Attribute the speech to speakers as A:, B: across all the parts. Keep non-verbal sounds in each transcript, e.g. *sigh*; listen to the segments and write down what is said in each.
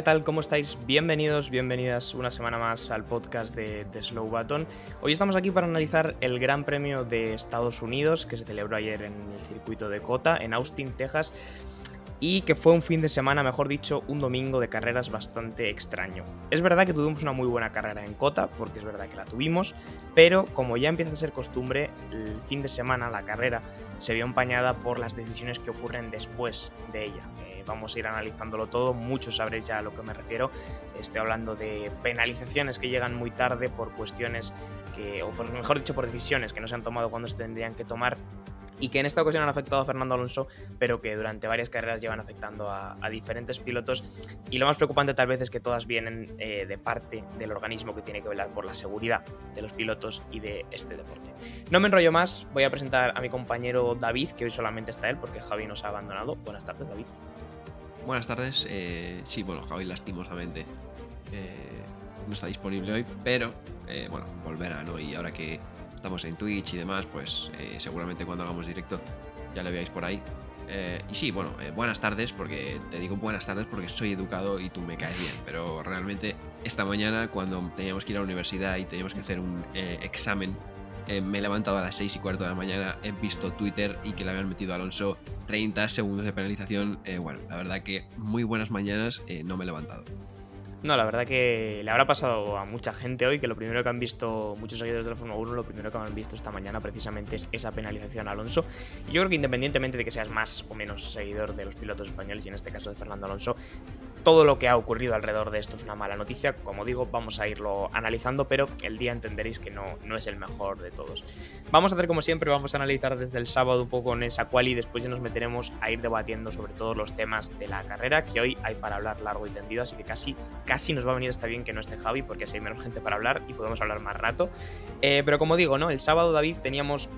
A: ¿Qué tal? ¿Cómo estáis? Bienvenidos, bienvenidas una semana más al podcast de, The Slow Button. Hoy estamos aquí para analizar el Gran Premio de Estados Unidos que se celebró ayer en el circuito de Cota, en Austin, Texas, y que fue un fin de semana, mejor dicho, un domingo de carreras bastante extraño. Es verdad que tuvimos una muy buena carrera en Cota, porque es verdad que la tuvimos, pero como ya empieza a ser costumbre, el fin de semana, la carrera, se vio empañada por las decisiones que ocurren después de ella. Vamos a ir analizándolo todo, muchos sabréis ya a lo que me refiero. Estoy hablando de penalizaciones que llegan muy tarde por cuestiones que, o por, mejor dicho, por decisiones que no se han tomado cuando se tendrían que tomar y que en esta ocasión han afectado a Fernando Alonso, pero que durante varias carreras llevan afectando a, a diferentes pilotos. Y lo más preocupante tal vez es que todas vienen eh, de parte del organismo que tiene que velar por la seguridad de los pilotos y de este deporte. No me enrollo más, voy a presentar a mi compañero David, que hoy solamente está él porque Javi nos ha abandonado. Buenas tardes, David.
B: Buenas tardes. eh, sí, bueno, Javi lastimosamente eh, no está disponible hoy, pero eh, bueno, volverá, ¿no? Y ahora que estamos en Twitch y demás, pues eh, seguramente cuando hagamos directo ya le veáis por ahí. Eh, y sí, bueno, buenas tardes, porque te digo buenas tardes porque soy educado y tú me caes bien, pero realmente esta mañana cuando teníamos que ir a la universidad y teníamos que hacer un examen, eh, me he levantado a las 6 y cuarto de la mañana, he visto Twitter y que le habían metido a Alonso 30 segundos de penalización. eh, bueno, la verdad que muy buenas mañanas, eh, no me he levantado.
A: No, la verdad que le habrá pasado a mucha gente hoy que lo primero que han visto muchos seguidores de la Fórmula 1, lo primero que han visto esta mañana precisamente es esa penalización a Alonso. Y yo creo que independientemente de que seas más o menos seguidor de los pilotos españoles y en este caso de Fernando Alonso, todo lo que ha ocurrido alrededor de esto es una mala noticia. Como digo, vamos a irlo analizando, pero el día entenderéis que no, no es el mejor de todos. Vamos a hacer como siempre, vamos a analizar desde el sábado un poco en esa cual y después ya nos meteremos a ir debatiendo sobre todos los temas de la carrera, que hoy hay para hablar largo y tendido, así que casi, casi nos va a venir hasta bien que no esté Javi, porque así hay menos gente para hablar y podemos hablar más rato. Eh, pero como digo, ¿no? El sábado, David, teníamos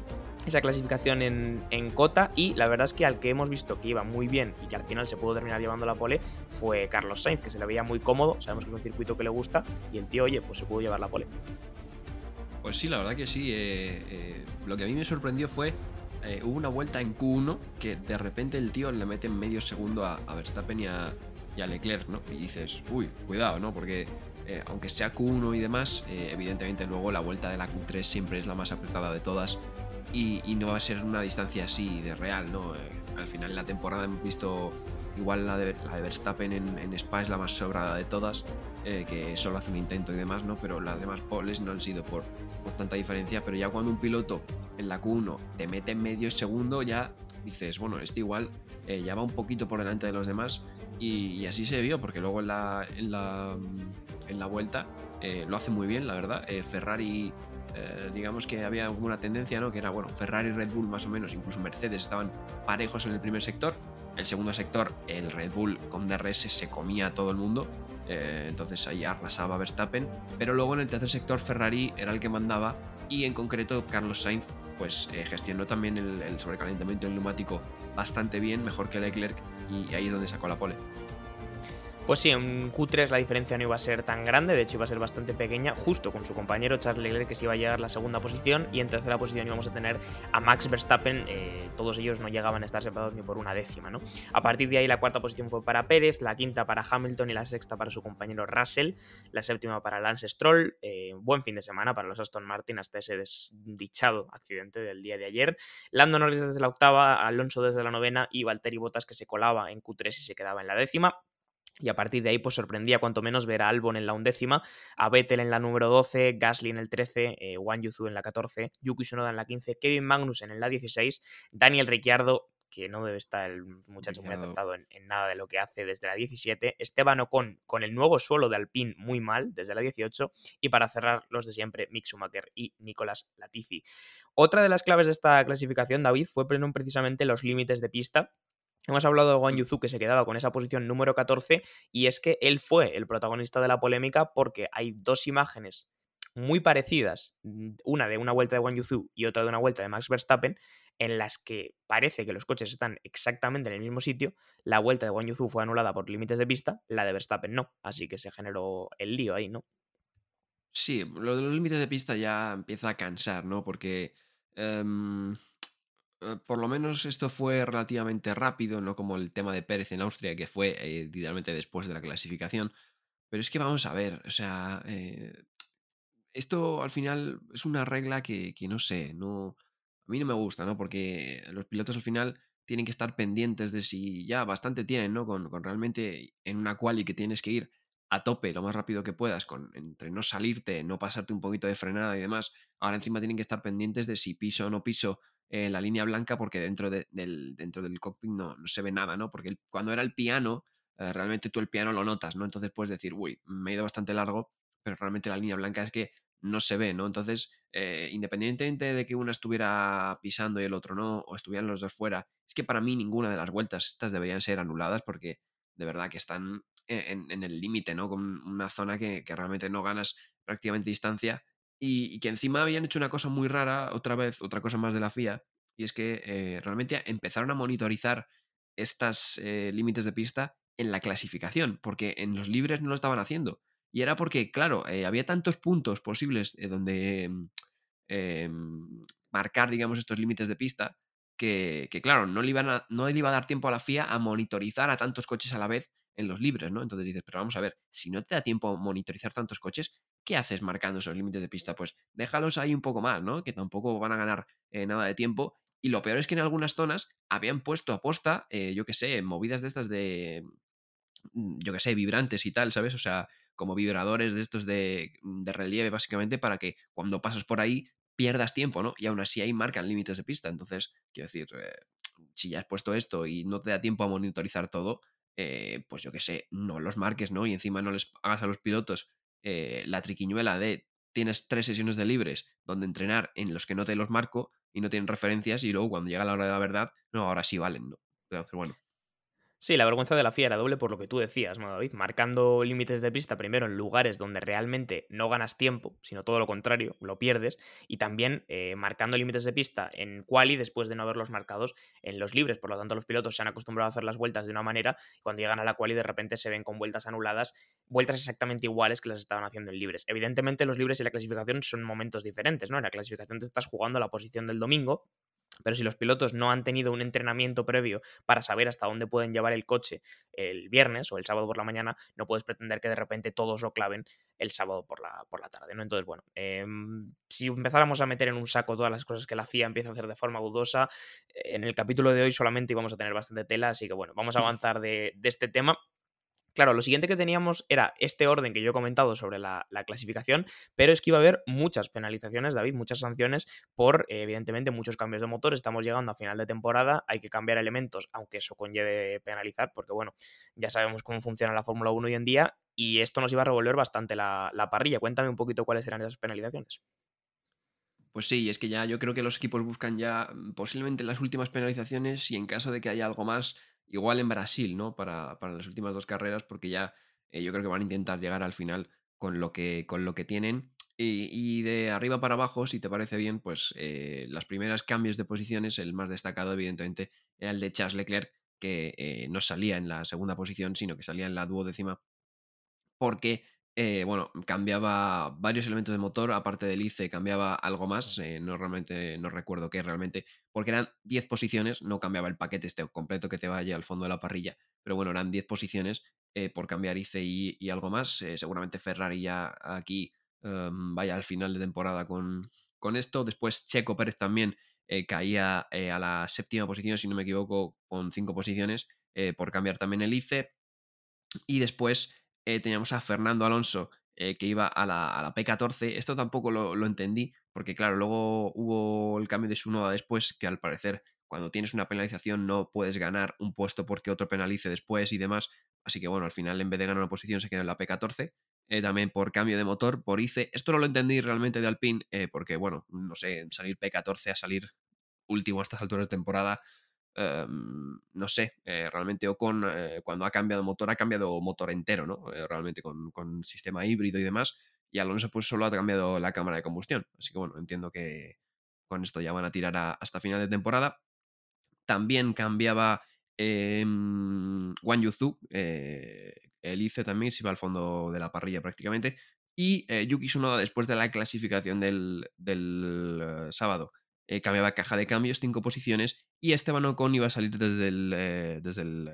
A: esa clasificación en, en, Cota y la verdad es que al que hemos visto que iba muy bien y que al final se pudo terminar llevando la pole fue Carlos Sainz, que se le veía muy cómodo, sabemos que es un circuito que le gusta y el tío, oye, pues se pudo llevar la pole.
B: Pues sí, la verdad que sí. eh, eh, lo que a mí me sorprendió fue, eh, hubo una vuelta en Q1 que de repente el tío le mete medio segundo a, Verstappen y a, Leclerc, ¿no? Y dices, uy, cuidado, ¿no? Porque aunque sea Q1 y demás, evidentemente luego la vuelta de la Q3 siempre es la más apretada de todas y, y no va a ser una distancia así de real, ¿no? Eh, al final de la temporada hemos visto igual la de, la de Verstappen en, en, Spa es la más sobrada de todas, eh, que solo hace un intento y demás, ¿no? Pero las demás poles no han sido por, por tanta diferencia, pero ya cuando un piloto en la Q1 te mete medio segundo, ya dices, bueno, este igual eh, ya va un poquito por delante de los demás y, y así se vio, porque luego en la, en la, en la vuelta eh, lo hace muy bien, la verdad. Eh, Ferrari, eh, digamos que había una tendencia, ¿no? Que era, bueno, Ferrari Red Bull más o menos, incluso Mercedes estaban parejos en el primer sector. El segundo sector, el Red Bull con DRS se comía a todo el mundo. Eh, entonces ahí arrasaba Verstappen. Pero luego en el tercer sector Ferrari era el que mandaba y en concreto Carlos Sainz pues eh, gestionó también el, el, sobrecalentamiento del neumático bastante bien, mejor que Leclerc y ahí es donde sacó la pole.
A: Pues sí, en Q3 la diferencia no iba a ser tan grande, de hecho iba a ser bastante pequeña, justo con su compañero Charles Leclerc que se iba a llegar a la segunda posición y en tercera posición íbamos a tener a Max Verstappen, eh, todos ellos no llegaban a estar separados ni por una décima, ¿no? A partir de ahí la cuarta posición fue para Pérez, la quinta para Hamilton y la sexta para su compañero Russell, la séptima para Lance Stroll, eh, buen fin de semana para los Aston Martin hasta ese desdichado accidente del día de ayer, Lando Norris desde la octava, Alonso desde la novena y Valtteri Bottas que se colaba en Q3 y se quedaba en la décima, y a partir de ahí, pues sorprendía cuanto menos ver a Albon en la undécima, a Vettel en la número 12, Gasly en el 13, eh, Wang Yuzu en la 14, Yuki Tsunoda en la 15, Kevin Magnussen en la 16, Daniel Ricciardo, que no debe estar el muchacho muy acertado en, en, nada de lo que hace desde la 17, Esteban Ocon con el nuevo suelo de Alpine muy mal desde la 18, y para cerrar los de siempre, Mick Schumacher y Nicolás Latifi. Otra de las claves de esta clasificación, David, fue precisamente los límites de pista Hemos hablado de Wang. Yuzu que se quedaba con esa posición número 14 y es que él fue el protagonista de la polémica porque hay dos imágenes muy parecidas, una de una vuelta de Wang Yuzu y otra de una vuelta de Max Verstappen, en las que parece que los coches están exactamente en el mismo sitio. La vuelta de Wang Yuzu fue anulada por límites de pista, la de Verstappen no, así que se generó el lío ahí, ¿no?
B: Sí, lo de los límites de pista ya empieza a cansar, ¿no? Porque em, por lo menos esto fue relativamente rápido, no como el tema de Pérez en Austria, que fue eh, literalmente después de la clasificación. Pero es que vamos a ver, o sea, eh, esto al final es una regla que, que no sé, no, a mí no me gusta, ¿no? Porque los pilotos al final tienen que estar pendientes de si ya bastante tienen, ¿no? Con, con realmente en una quali que tienes que ir a tope lo más rápido que puedas, con, entre no salirte, no pasarte un poquito de frenada y demás. Ahora encima tienen que estar pendientes de si piso o no piso eh, la línea blanca porque dentro, de- del, dentro del cockpit no, no se ve nada, ¿no? Porque cuando era el piano, eh, realmente tú el piano lo notas, ¿no? Entonces puedes decir, uy, me he ido bastante largo, pero realmente la línea blanca es que no se ve, ¿no? Entonces, eh, independientemente de que uno estuviera pisando y el otro no, o estuvieran los dos fuera, es que para mí ninguna de las vueltas estas deberían ser anuladas porque de verdad que están en, en el límite, ¿no? Con una zona que, que realmente no ganas prácticamente distancia y, que encima habían hecho una cosa muy rara, otra vez, otra cosa más de la FIA, y es que eh, realmente empezaron a monitorizar estas eh, límites de pista en la clasificación, porque en los libres no lo estaban haciendo. Y era porque, claro, eh, había tantos puntos posibles donde mm, em, marcar, digamos, estos límites de pista, que, claro, no le, no le iba a dar tiempo a la FIA a monitorizar a tantos coches a la vez en los libres, ¿no? Entonces dices, pero vamos a ver, si no te da tiempo a monitorizar tantos coches, ¿qué haces marcando esos límites de pista? Pues déjalos ahí un poco más, ¿no? Que tampoco van a ganar eh, nada de tiempo. Y lo peor es que en algunas zonas habían puesto a posta, eh, yo qué sé, movidas de estas de, mm, yo qué sé, vibrantes y tal, ¿sabes? O sea, como vibradores de estos de, de relieve, básicamente, para que cuando pasas por ahí pierdas tiempo, ¿no? Y aún así ahí marcan límites de pista. Entonces, quiero decir, eh, si ya has puesto esto y no te da tiempo a monitorizar todo, eh, pues yo qué sé, no los marques, ¿no? Y encima no les hagas a los pilotos eh, la triquiñuela de tienes tres sesiones de libres donde entrenar en los que no te los marco y no tienen referencias y luego cuando llega la hora de la verdad, no, ahora sí valen, ¿no? Entonces, bueno,
A: Sí, la vergüenza de la FIA era doble por lo que tú decías, ¿no, David? Marcando límites de pista primero en lugares donde realmente no ganas tiempo, sino todo lo contrario, lo pierdes, y también eh, marcando límites de pista en quali después de no haberlos marcados en los libres. Por lo tanto, los pilotos se han acostumbrado a hacer las vueltas de una manera y cuando llegan a la quali de repente se ven con vueltas anuladas, vueltas exactamente iguales que las estaban haciendo en libres. Evidentemente, los libres y la clasificación son momentos diferentes, ¿no? En la clasificación te estás jugando la posición del domingo pero si los pilotos no han tenido un entrenamiento previo para saber hasta dónde pueden llevar el coche el viernes o el sábado por la mañana, no puedes pretender que de repente todos lo claven el sábado por la, por la tarde, ¿no? Entonces, bueno, eh, si empezáramos a meter en un saco todas las cosas que la FIA empieza a hacer de forma dudosa, en el capítulo de hoy solamente íbamos a tener bastante tela, así que bueno, vamos a *laughs* avanzar de, de este tema. Claro, lo siguiente que teníamos era este orden que yo he comentado sobre la, la, clasificación, pero es que iba a haber muchas penalizaciones, David, muchas sanciones por, eh, evidentemente, muchos cambios de motor. Estamos llegando a final de temporada, hay que cambiar elementos, aunque eso conlleve penalizar, porque bueno, ya sabemos cómo funciona la Fórmula 1 hoy en día y esto nos iba a revolver bastante la, la parrilla. Cuéntame un poquito cuáles eran esas penalizaciones.
B: Pues sí, es que ya yo creo que los equipos buscan ya mm, posiblemente las últimas penalizaciones y en caso de que haya algo más, igual en Brasil, ¿no? Para, para las últimas dos carreras, porque ya eh, yo creo que van a intentar llegar al final con lo que, con lo que tienen. Y, de arriba para abajo, si te parece bien, pues eh, las primeras cambios de posiciones, el más destacado evidentemente era el de Charles Leclerc, que eh, no salía en la segunda posición, sino que salía en la duodécima, porque eh, bueno, cambiaba varios elementos de motor, aparte del ICE cambiaba algo más, eh, no realmente, no recuerdo qué realmente, porque eran 10 posiciones, no cambiaba el paquete este completo que te vaya al fondo de la parrilla, pero bueno, eran 10 posiciones eh, por cambiar ICE y, algo más, seguramente Ferrari ya aquí um, vaya al final de temporada con, con esto, después Checo Pérez también caía a la séptima posición, si no me equivoco, con 5 posiciones por cambiar también el ICE, y después eh, teníamos a Fernando Alonso eh, que iba a la, a la, P14. Esto tampoco lo, lo, entendí, porque claro, luego hubo el cambio de su noda después, que al parecer cuando tienes una penalización no puedes ganar un puesto porque otro penalice después y demás. Así que bueno, al final en vez de ganar una posición se quedó en la P14. Eh, también por cambio de motor, por ICE. Esto no lo entendí realmente de Alpine, porque bueno, no sé, salir P14 a salir último a estas alturas de temporada em, no sé, eh, realmente Ocon eh, cuando ha cambiado motor ha cambiado motor entero, ¿no? Eh, realmente con, con, sistema híbrido y demás. Y Alonso pues solo ha cambiado la cámara de combustión. Así que bueno, entiendo que con esto ya van a tirar hasta final de temporada. También cambiaba eh, Wang Yuzu, el ICE también se iba al fondo de la parrilla prácticamente. Y Yuki Tsunoda después de la clasificación del, del sábado eh, cambiaba caja de cambios, cinco posiciones, y Esteban Ocon iba a salir desde el, eh, desde el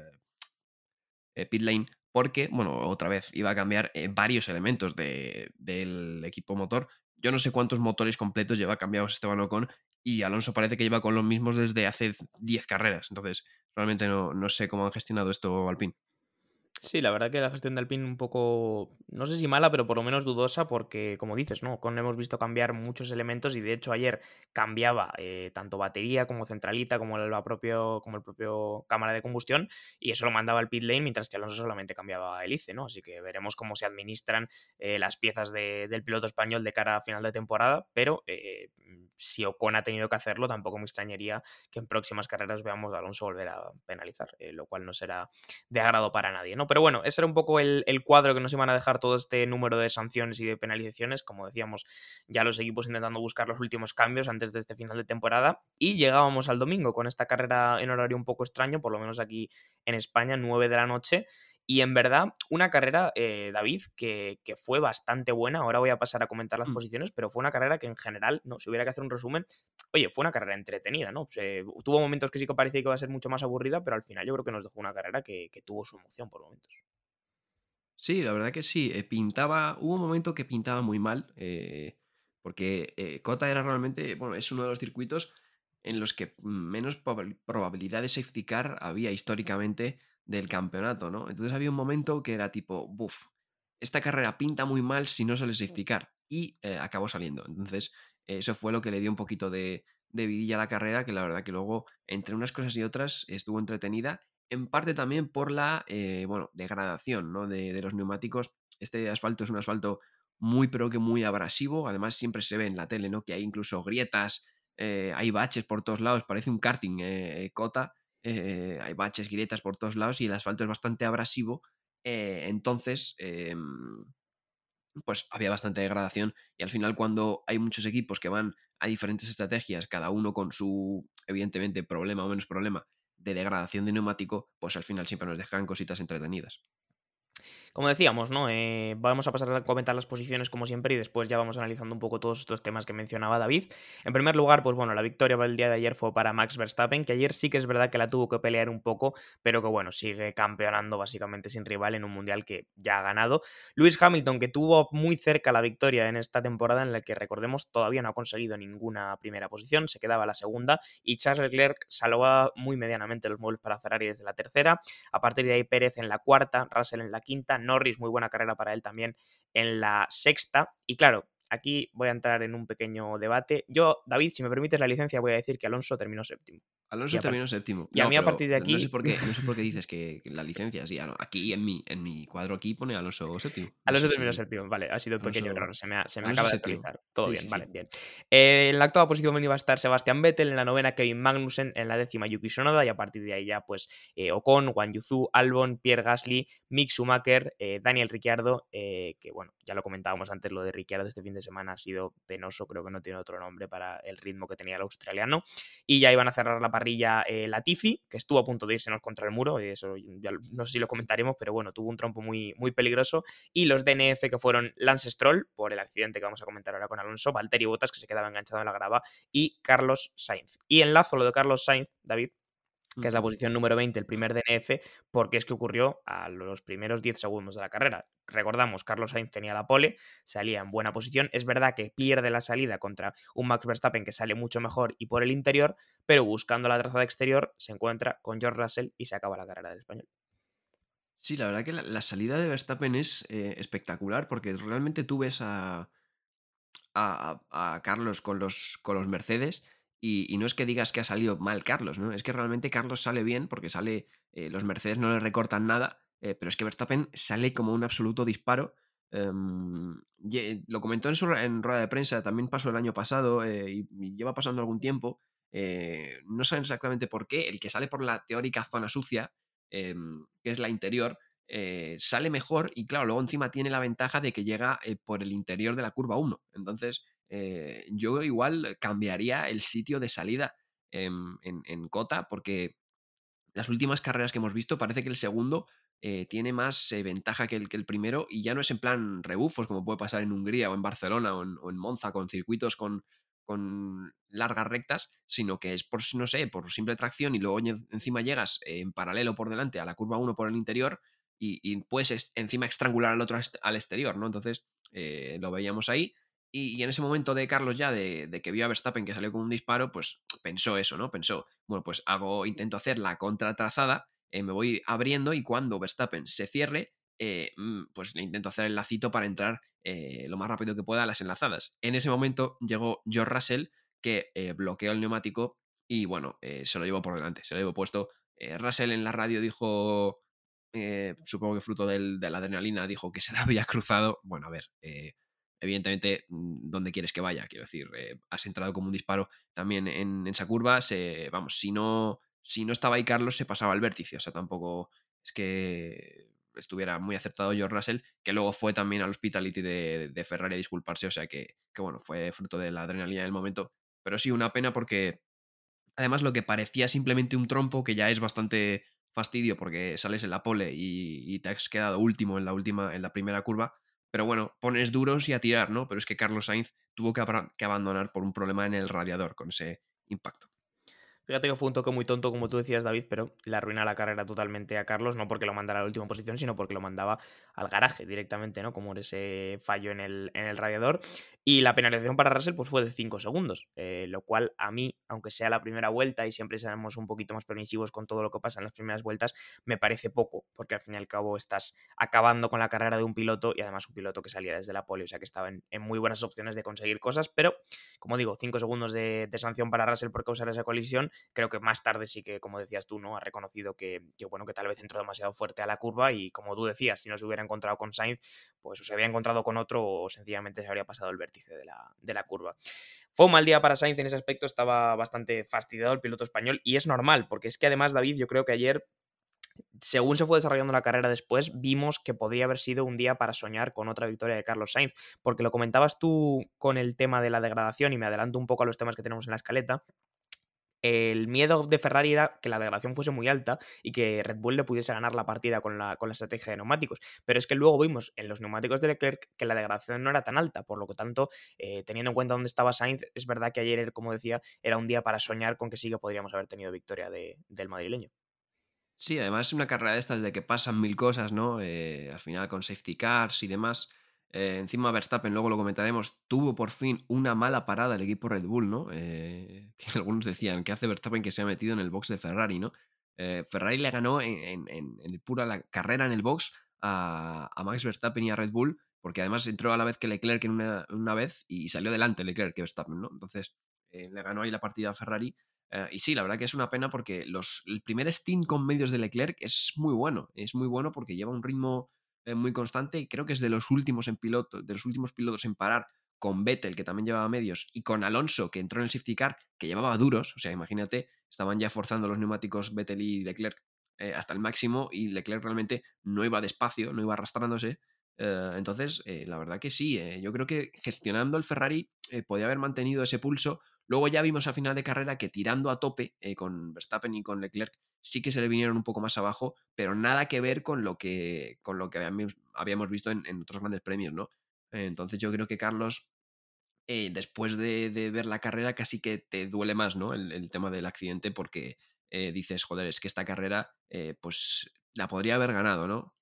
B: eh, pit lane porque, bueno, otra vez iba a cambiar varios elementos de, del equipo motor. Yo no sé cuántos motores completos lleva cambiados Esteban Ocon y Alonso parece que lleva con los mismos desde hace 10 carreras. Entonces, realmente no, no sé cómo han gestionado esto Alpine.
A: Sí, la verdad que la gestión del PIN un poco, no sé si mala, pero por lo menos dudosa, porque como dices, ¿no? Con hemos visto cambiar muchos elementos y de hecho ayer cambiaba eh, tanto batería como centralita, como el, propio, como el propio cámara de combustión, y eso lo mandaba al pit lane, mientras que Alonso solamente cambiaba hélice, ¿no? Así que veremos cómo se administran eh, las piezas del piloto español de cara a final de temporada, pero eh, si Ocon ha tenido que hacerlo, tampoco me extrañaría que en próximas carreras veamos a Alonso volver a penalizar, lo cual no será de agrado para nadie, ¿no? Pero bueno, ese era un poco el, cuadro que nos iban a dejar todo este número de sanciones y de penalizaciones. Como decíamos, ya los equipos intentando buscar los últimos cambios antes de este final de temporada. Y llegábamos al domingo con esta carrera en horario un poco extraño, por lo menos aquí en España, 9 de la noche. Y en verdad, una carrera, eh, David, que, fue bastante buena. Ahora voy a pasar a comentar las mm. posiciones, pero fue una carrera que en general, no, si hubiera que hacer un resumen, oye, fue una carrera entretenida, ¿no? tuvo momentos que sí que parecía que iba a ser mucho más aburrida, pero al final yo creo que nos dejó una carrera que, tuvo su emoción por momentos.
B: Sí, la verdad que sí. Eh, pintaba, hubo un momento que pintaba muy mal, eh, porque Cota era realmente, bueno, es uno de los circuitos en los que menos probabilidad de safety car había históricamente del campeonato, ¿no? Entonces había un momento que era tipo, buf, esta carrera pinta muy mal si no sale safety car. Y eh, acabó saliendo. Entonces, eso fue lo que le dio un poquito de, vidilla a la carrera, que la verdad que luego, entre unas cosas y otras, estuvo entretenida. En parte también por la, eh, bueno, degradación, ¿no? De, de los neumáticos. Este asfalto es un asfalto muy, pero que muy abrasivo. Además, siempre se ve en la tele, ¿no? Que hay incluso grietas, eh, hay baches por todos lados, parece un karting cota. Eh, hay baches, grietas por todos lados y el asfalto es bastante abrasivo. Eh, entonces, em, pues había bastante degradación y al final cuando hay muchos equipos que van a diferentes estrategias, cada uno con su, evidentemente, problema o menos problema de degradación de neumático, pues al final siempre nos dejan cositas entretenidas.
A: Como decíamos, ¿no? Eh, vamos a pasar a comentar las posiciones como siempre y después ya vamos analizando un poco todos estos temas que mencionaba David. En primer lugar, pues bueno, la victoria del día de ayer fue para Max Verstappen, que ayer sí que es verdad que la tuvo que pelear un poco, pero que bueno, sigue campeonando básicamente sin rival en un mundial que ya ha ganado. Lewis Hamilton, que tuvo muy cerca la victoria en esta temporada en la que recordemos todavía no ha conseguido ninguna primera posición, se quedaba la segunda y Charles Leclerc salvaba muy medianamente los muebles para Ferrari desde la tercera. A partir de ahí Pérez en la cuarta, Russell en la quinta, Norris, muy buena carrera para él también en la sexta. Y claro, aquí voy a entrar en un pequeño debate. Yo, David, si me permites la licencia, voy a decir que Alonso terminó séptimo.
B: Alonso terminó séptimo.
A: Y a mí a partir de aquí...
B: No sé por qué, no sé por qué dices que la licencia, sí, aquí en mi, en mi cuadro aquí pone Alonso séptimo.
A: Alonso terminó séptimo, vale, ha sido un pequeño error, se me, acaba de actualizar. Todo bien, vale, bien. Eh, en la octava posición iba a estar Sebastián Vettel, en la novena Kevin Magnussen, en la décima Yuki Sonoda y a partir de ahí ya pues eh, Ocon, Juan Yuzu, Albon, Pierre Gasly, Mick Schumacher, eh, Daniel Ricciardo, que bueno, ya lo comentábamos antes, lo de Ricciardo este fin de semana ha sido penoso, creo que no tiene otro nombre para el ritmo que tenía el australiano. Y ya iban a cerrar la parrilla la Latifi, que estuvo a punto de irse contra el muro, eso ya, no sé si lo comentaremos, pero bueno, tuvo un trompo muy, muy peligroso. Y los DNF que fueron Lance Stroll, por el accidente que vamos a comentar ahora con Alonso, Valtteri Bottas, que se quedaba enganchado en la grava, y Carlos Sainz. Y enlazo lo de Carlos Sainz, David, que es la posición número 20, el primer DNF, porque es que ocurrió a los primeros 10 segundos de la carrera. Recordamos, Carlos Sainz tenía la pole, salía en buena posición. Es verdad que pierde la salida contra un Max Verstappen que sale mucho mejor y por el interior, pero buscando la trazada exterior se encuentra con George Russell y se acaba la carrera del español.
B: Sí, la verdad que la, salida de Verstappen es eh, espectacular porque realmente tú ves a, a, Carlos con los, con los Mercedes y, no es que digas que ha salido mal Carlos, ¿no? Es que realmente Carlos sale bien porque sale, eh, los Mercedes no le recortan nada, eh, pero es que Verstappen sale como un absoluto disparo. Em, lo comentó en, su, en rueda de prensa, también pasó el año pasado y, lleva pasando algún tiempo. eh, no saben exactamente por qué, el que sale por la teórica zona sucia, em, que es la interior, eh, sale mejor y claro, luego encima tiene la ventaja de que llega eh, por el interior de la curva 1. Entonces, yo igual cambiaría el sitio de salida en, en, Cota porque las últimas carreras que hemos visto parece que el segundo tiene más ventaja que el, que el primero y ya no es en plan rebufos como puede pasar en Hungría o en Barcelona o en Monza con circuitos con, con largas rectas, sino que es por, no sé, por simple tracción y luego encima llegas en paralelo por delante a la curva 1 por el interior y, puedes encima estrangular al otro al exterior, ¿no? Entonces eh, lo veíamos ahí. Y, en ese momento de Carlos ya, de, que vio a Verstappen que salió con un disparo, pues pensó eso, ¿no? Pensó, bueno, pues hago, intento hacer la contratrazada, eh, me voy abriendo y cuando Verstappen se cierre, eh, mm, pues le intento hacer el lacito para entrar eh, lo más rápido que pueda a las enlazadas. En ese momento llegó George Russell, que eh, bloqueó el neumático y bueno, se lo llevó por delante, se lo llevó puesto. Russell en la radio dijo, supongo que fruto de la adrenalina, dijo que se la *laughs* había cruzado. Bueno, a ver, evidentemente, mm, ¿dónde quieres que vaya? Quiero decir, has entrado como un disparo también en, esa curva. Se, vamos, si no, si no estaba ahí Carlos, se pasaba al vértice. O sea, tampoco es que estuviera muy acertado George Russell, que luego fue también al hospitality de, Ferrari a disculparse, o sea que, bueno, fue fruto de la adrenalina del momento. Pero sí, una pena porque además lo que parecía simplemente un trompo, que ya es bastante fastidio porque sales en la pole y, te has quedado último en la última, en la primera curva. Pero bueno, pones duros y a tirar, ¿no? Pero es que Carlos Sainz tuvo que abandonar por un problema en el radiador con ese impacto.
A: Fíjate que fue un toque muy tonto, como tú decías, David, pero le arruina la carrera totalmente a Carlos, no porque lo mandara a la última posición, sino porque lo mandaba al garaje directamente, ¿no? Como ese fallo en el, en el radiador. Y la penalización para Russell pues, fue de 5 segundos, eh, lo cual a mí, aunque sea la primera vuelta y siempre seamos un poquito más permisivos con todo lo que pasa en las primeras vueltas, me parece poco, porque al fin y al cabo estás acabando con la carrera de un piloto y además un piloto que salía desde la pole, o sea que estaba en, muy buenas opciones de conseguir cosas, pero como digo, 5 segundos de, sanción para Russell por causar esa colisión, creo que más tarde sí que, como decías tú, ¿no? Ha reconocido que, bueno, que tal vez entró demasiado fuerte a la curva y como tú decías, si no se hubiera encontrado con Sainz, pues o se había encontrado con otro o sencillamente se habría pasado el vértice de la, de la curva. Fue un mal día para Sainz en ese aspecto, estaba bastante fastidiado el piloto español y es normal, porque es que además David, yo creo que ayer según se fue desarrollando la carrera después, vimos que podría haber sido un día para soñar con otra victoria de Carlos Sainz, porque lo comentabas tú con el tema de la degradación y me adelanto un poco a los temas que tenemos en la escaleta el miedo de Ferrari era que la degradación fuese muy alta y que Red Bull le pudiese ganar la partida con la, con la estrategia de neumáticos. Pero es que luego vimos en los neumáticos de Leclerc que la degradación no era tan alta, por lo que tanto, eh, teniendo en cuenta dónde estaba Sainz, es verdad que ayer, como decía, era un día para soñar con que sí que podríamos haber tenido victoria del madrileño.
B: Sí, además es una carrera de estas de que pasan mil cosas, ¿no? Eh, al final con safety cars y demás. Eh, encima Verstappen, luego lo comentaremos, tuvo por fin una mala parada el equipo Red Bull, ¿no? Eh, *laughs* que algunos decían, que hace Verstappen que se ha metido en el box de Ferrari, ¿no? Eh, Ferrari le ganó en, en, pura la carrera en el box a, Max Verstappen y a Red Bull, porque además entró a la vez que Leclerc en una, una vez y salió delante Leclerc que Verstappen, ¿no? Entonces le ganó ahí la partida a Ferrari. y sí, la verdad que es una pena porque los, el primer stint con medios de Leclerc es muy bueno. Es muy bueno porque lleva un ritmo eh, muy constante y creo que es de los últimos en piloto, de los últimos pilotos en parar con Vettel, que también llevaba medios, y con Alonso, que entró en el safety car, que llevaba duros, o sea, imagínate, estaban ya forzando los neumáticos Vettel y Leclerc eh, hasta el máximo y Leclerc realmente no iba despacio, no iba arrastrándose. Eh, entonces, la verdad que sí, yo creo que gestionando el Ferrari podía haber mantenido ese pulso. Luego ya vimos al final de carrera que tirando a tope con Verstappen y con Leclerc sí que se le vinieron un poco más abajo, pero nada que ver con lo que, con lo que habíamos, visto en, otros grandes premios, ¿no? Entonces yo creo que Carlos, eh, después de, ver la carrera, casi que te duele más, ¿no? El, tema del accidente, porque eh, dices, joder, es que esta carrera, eh, pues la podría haber ganado, ¿no?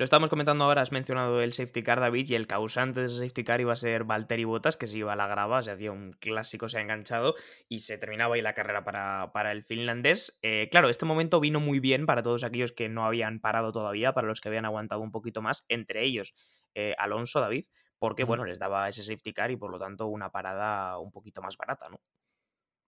A: Lo estamos comentando ahora, has mencionado el safety car, David, y el causante de ese safety car iba a ser Valtteri Bottas, que se iba a la grava, se hacía un clásico, se ha enganchado y se terminaba ahí la carrera para, para el finlandés. Eh, claro, este momento vino muy bien para todos aquellos que no habían parado todavía, para los que habían aguantado un poquito más, entre ellos eh, Alonso, David, porque, bueno, les daba ese safety car y por lo tanto una parada un poquito más barata, ¿no?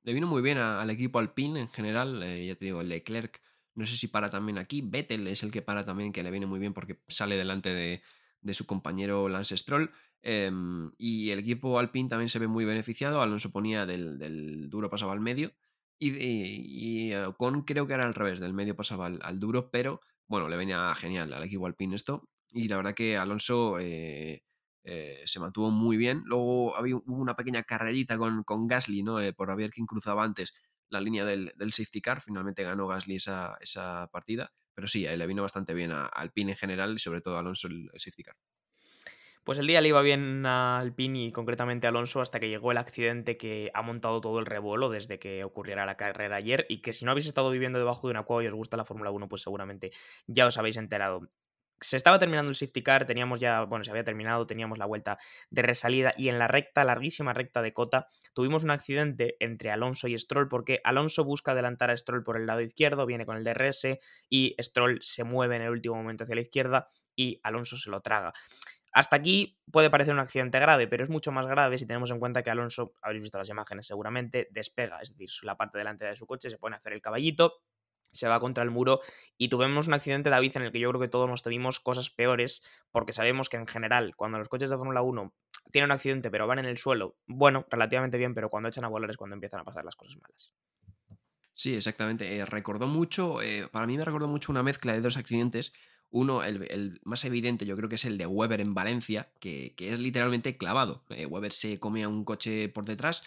B: Le vino muy bien al equipo Alpine en general, eh, ya te digo, Leclerc no sé si para también aquí. Vettel es el que para también, que le viene muy bien porque sale delante de, de su compañero Lance Stroll. Em, y el equipo Alpine también se ve muy beneficiado. Alonso ponía del, duro pasaba al medio. Y, y, Ocon creo que era al revés, del medio pasaba al, duro, pero bueno, le venía genial al equipo Alpine esto. Y la verdad que Alonso eh, eh, se mantuvo muy bien. Luego había, hubo una pequeña carrerita con, con Gasly, ¿no? Eh, por haber quien cruzaba antes la línea del, safety car. Finalmente ganó Gasly esa, esa partida. Pero sí, le vino bastante bien a Alpine en general y sobre todo a Alonso el, safety car.
A: Pues el día le iba bien a Alpine y concretamente a Alonso hasta que llegó el accidente que ha montado todo el revuelo desde que ocurriera la carrera ayer y que si no habéis estado viviendo debajo de una cueva y os gusta la Fórmula 1 pues seguramente ya os habéis enterado se estaba terminando el safety car, teníamos ya, bueno, se había terminado, teníamos la vuelta de resalida y en la recta, larguísima recta de Cota, tuvimos un accidente entre Alonso y Stroll porque Alonso busca adelantar a Stroll por el lado izquierdo, viene con el DRS y Stroll se mueve en el último momento hacia la izquierda y Alonso se lo traga. Hasta aquí puede parecer un accidente grave, pero es mucho más grave si tenemos en cuenta que Alonso, habréis visto las imágenes seguramente, despega, es decir, la parte delantera de su coche se pone a hacer el caballito se va contra el muro y tuvimos un accidente, David, en el que yo creo que todos nos tuvimos cosas peores, porque sabemos que en general, cuando los coches de Fórmula 1 tienen un accidente pero van en el suelo, bueno, relativamente bien, pero cuando echan a volar es cuando empiezan a pasar las cosas malas.
B: Sí, exactamente. Eh, recordó mucho, eh, para mí me recordó mucho una mezcla de dos accidentes. Uno, el, más evidente, yo creo que es el de Weber en Valencia, que, es literalmente clavado. Eh, Weber se come a un coche por detrás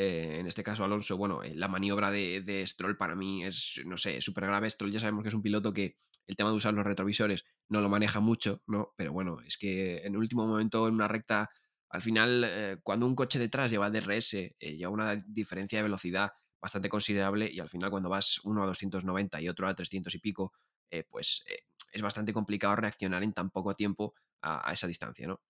B: eh, en este caso, Alonso, bueno, eh, la maniobra de, Stroll para mí es, no sé, súper grave. Stroll ya sabemos que es un piloto que el tema de usar los retrovisores no lo maneja mucho, ¿no? Pero bueno, es que en último momento, en una recta, al final, eh, cuando un coche detrás lleva DRS, lleva una diferencia de velocidad bastante considerable y al final cuando vas uno a 290 y otro a 300 y pico, pues es bastante complicado reaccionar en tan poco tiempo a, esa distancia, ¿no?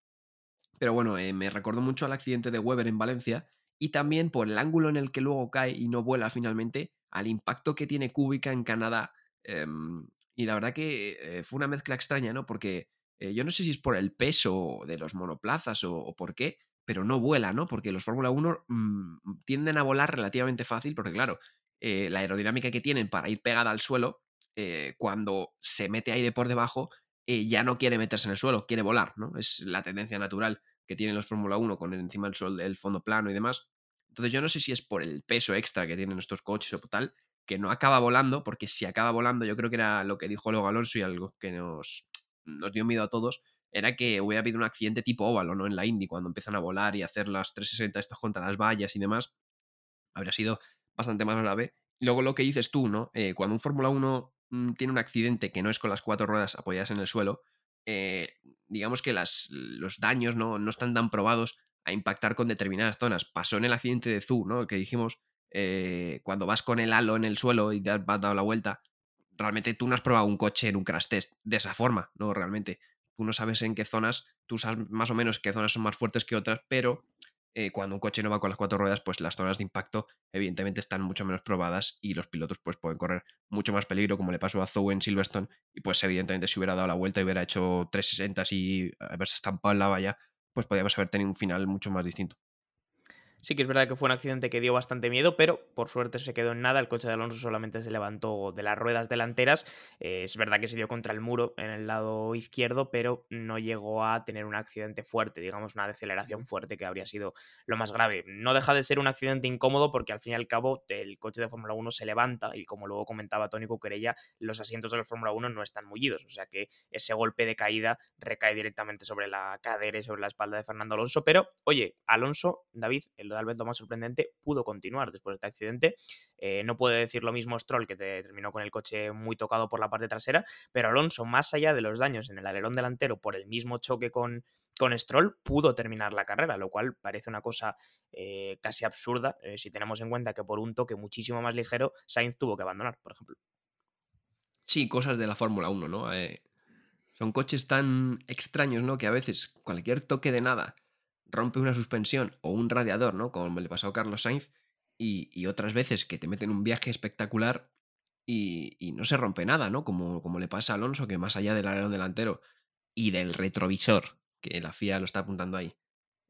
B: Pero bueno, me recordó mucho al accidente de Weber en Valencia, y también por el ángulo en el que luego cae y no vuela finalmente, al impacto que tiene Cúbica en Canadá. Em, y la verdad que eh, fue una mezcla extraña, ¿no? Porque eh, yo no sé si es por el peso de los monoplazas o, por qué, pero no vuela, ¿no? Porque los Fórmula 1 mm, tienden a volar relativamente fácil, porque claro, eh, la aerodinámica que tienen para ir pegada al suelo, cuando se mete aire por debajo, ya no quiere meterse en el suelo, quiere volar, ¿no? Es la tendencia natural que tienen los Fórmula 1 con encima del sol del fondo plano y demás. Entonces yo no sé si es por el peso extra que tienen estos coches o tal, que no acaba volando, porque si acaba volando, yo creo que era lo que dijo luego Alonso y algo que nos, nos dio miedo a todos, era que hubiera habido un accidente tipo óvalo, ¿no? En la Indy, cuando empiezan a volar y hacer las 360 estos contra las vallas y demás, habría sido bastante más grave. Luego lo que dices tú, ¿no? Eh, cuando un Fórmula 1 mm, tiene un accidente que no es con las cuatro ruedas apoyadas en el suelo, eh, digamos que las, los daños ¿no? no están tan probados a impactar con determinadas zonas. Pasó en el accidente de Zoo, ¿no? Que dijimos, eh, cuando vas con el halo en el suelo y te has dado la vuelta, realmente tú no has probado un coche en un crash test de esa forma, ¿no? Realmente. Tú no sabes en qué zonas, tú sabes más o menos qué zonas son más fuertes que otras, pero eh, cuando un coche no va con las cuatro ruedas, pues las zonas de impacto evidentemente están mucho menos probadas y los pilotos pues pueden correr mucho más peligro, como le pasó a Zoe en Silverstone, y pues evidentemente si hubiera dado la vuelta y hubiera hecho 360 y haberse estampado en la valla, pues podríamos haber tenido un final mucho más distinto.
A: Sí que es verdad que fue un accidente que dio bastante miedo, pero por suerte se quedó en nada. El coche de Alonso solamente se levantó de las ruedas delanteras. Eh, es verdad que se dio contra el muro en el lado izquierdo, pero no llegó a tener un accidente fuerte, digamos una deceleración fuerte que habría sido lo más grave. No deja de ser un accidente incómodo porque al fin y al cabo el coche de Fórmula 1 se levanta y como luego comentaba Tony Cuquerella, los asientos de la Fórmula 1 no están mullidos, o sea que ese golpe de caída recae directamente sobre la cadera y sobre la espalda de Fernando Alonso. Pero, oye, Alonso, David, el tal vez lo más sorprendente, pudo continuar después de este accidente. Eh, no puede decir lo mismo Stroll, que terminó con el coche muy tocado por la parte trasera, pero Alonso, más allá de los daños en el alerón delantero por el mismo choque con, con Stroll, pudo terminar la carrera, lo cual parece una cosa eh, casi absurda eh, si tenemos en cuenta que por un toque muchísimo más ligero, Sainz tuvo que abandonar, por ejemplo.
B: Sí, cosas de la Fórmula 1, ¿no? son coches tan extraños, ¿no? Que a veces cualquier toque de nada rompe una suspensión o un radiador, ¿no? Como le pasó a Carlos Sainz, y, otras veces que te meten un viaje espectacular y, no se rompe nada, ¿no? Como, como le pasa a Alonso, que más allá del alerón delantero y del retrovisor, que la FIA lo está apuntando ahí,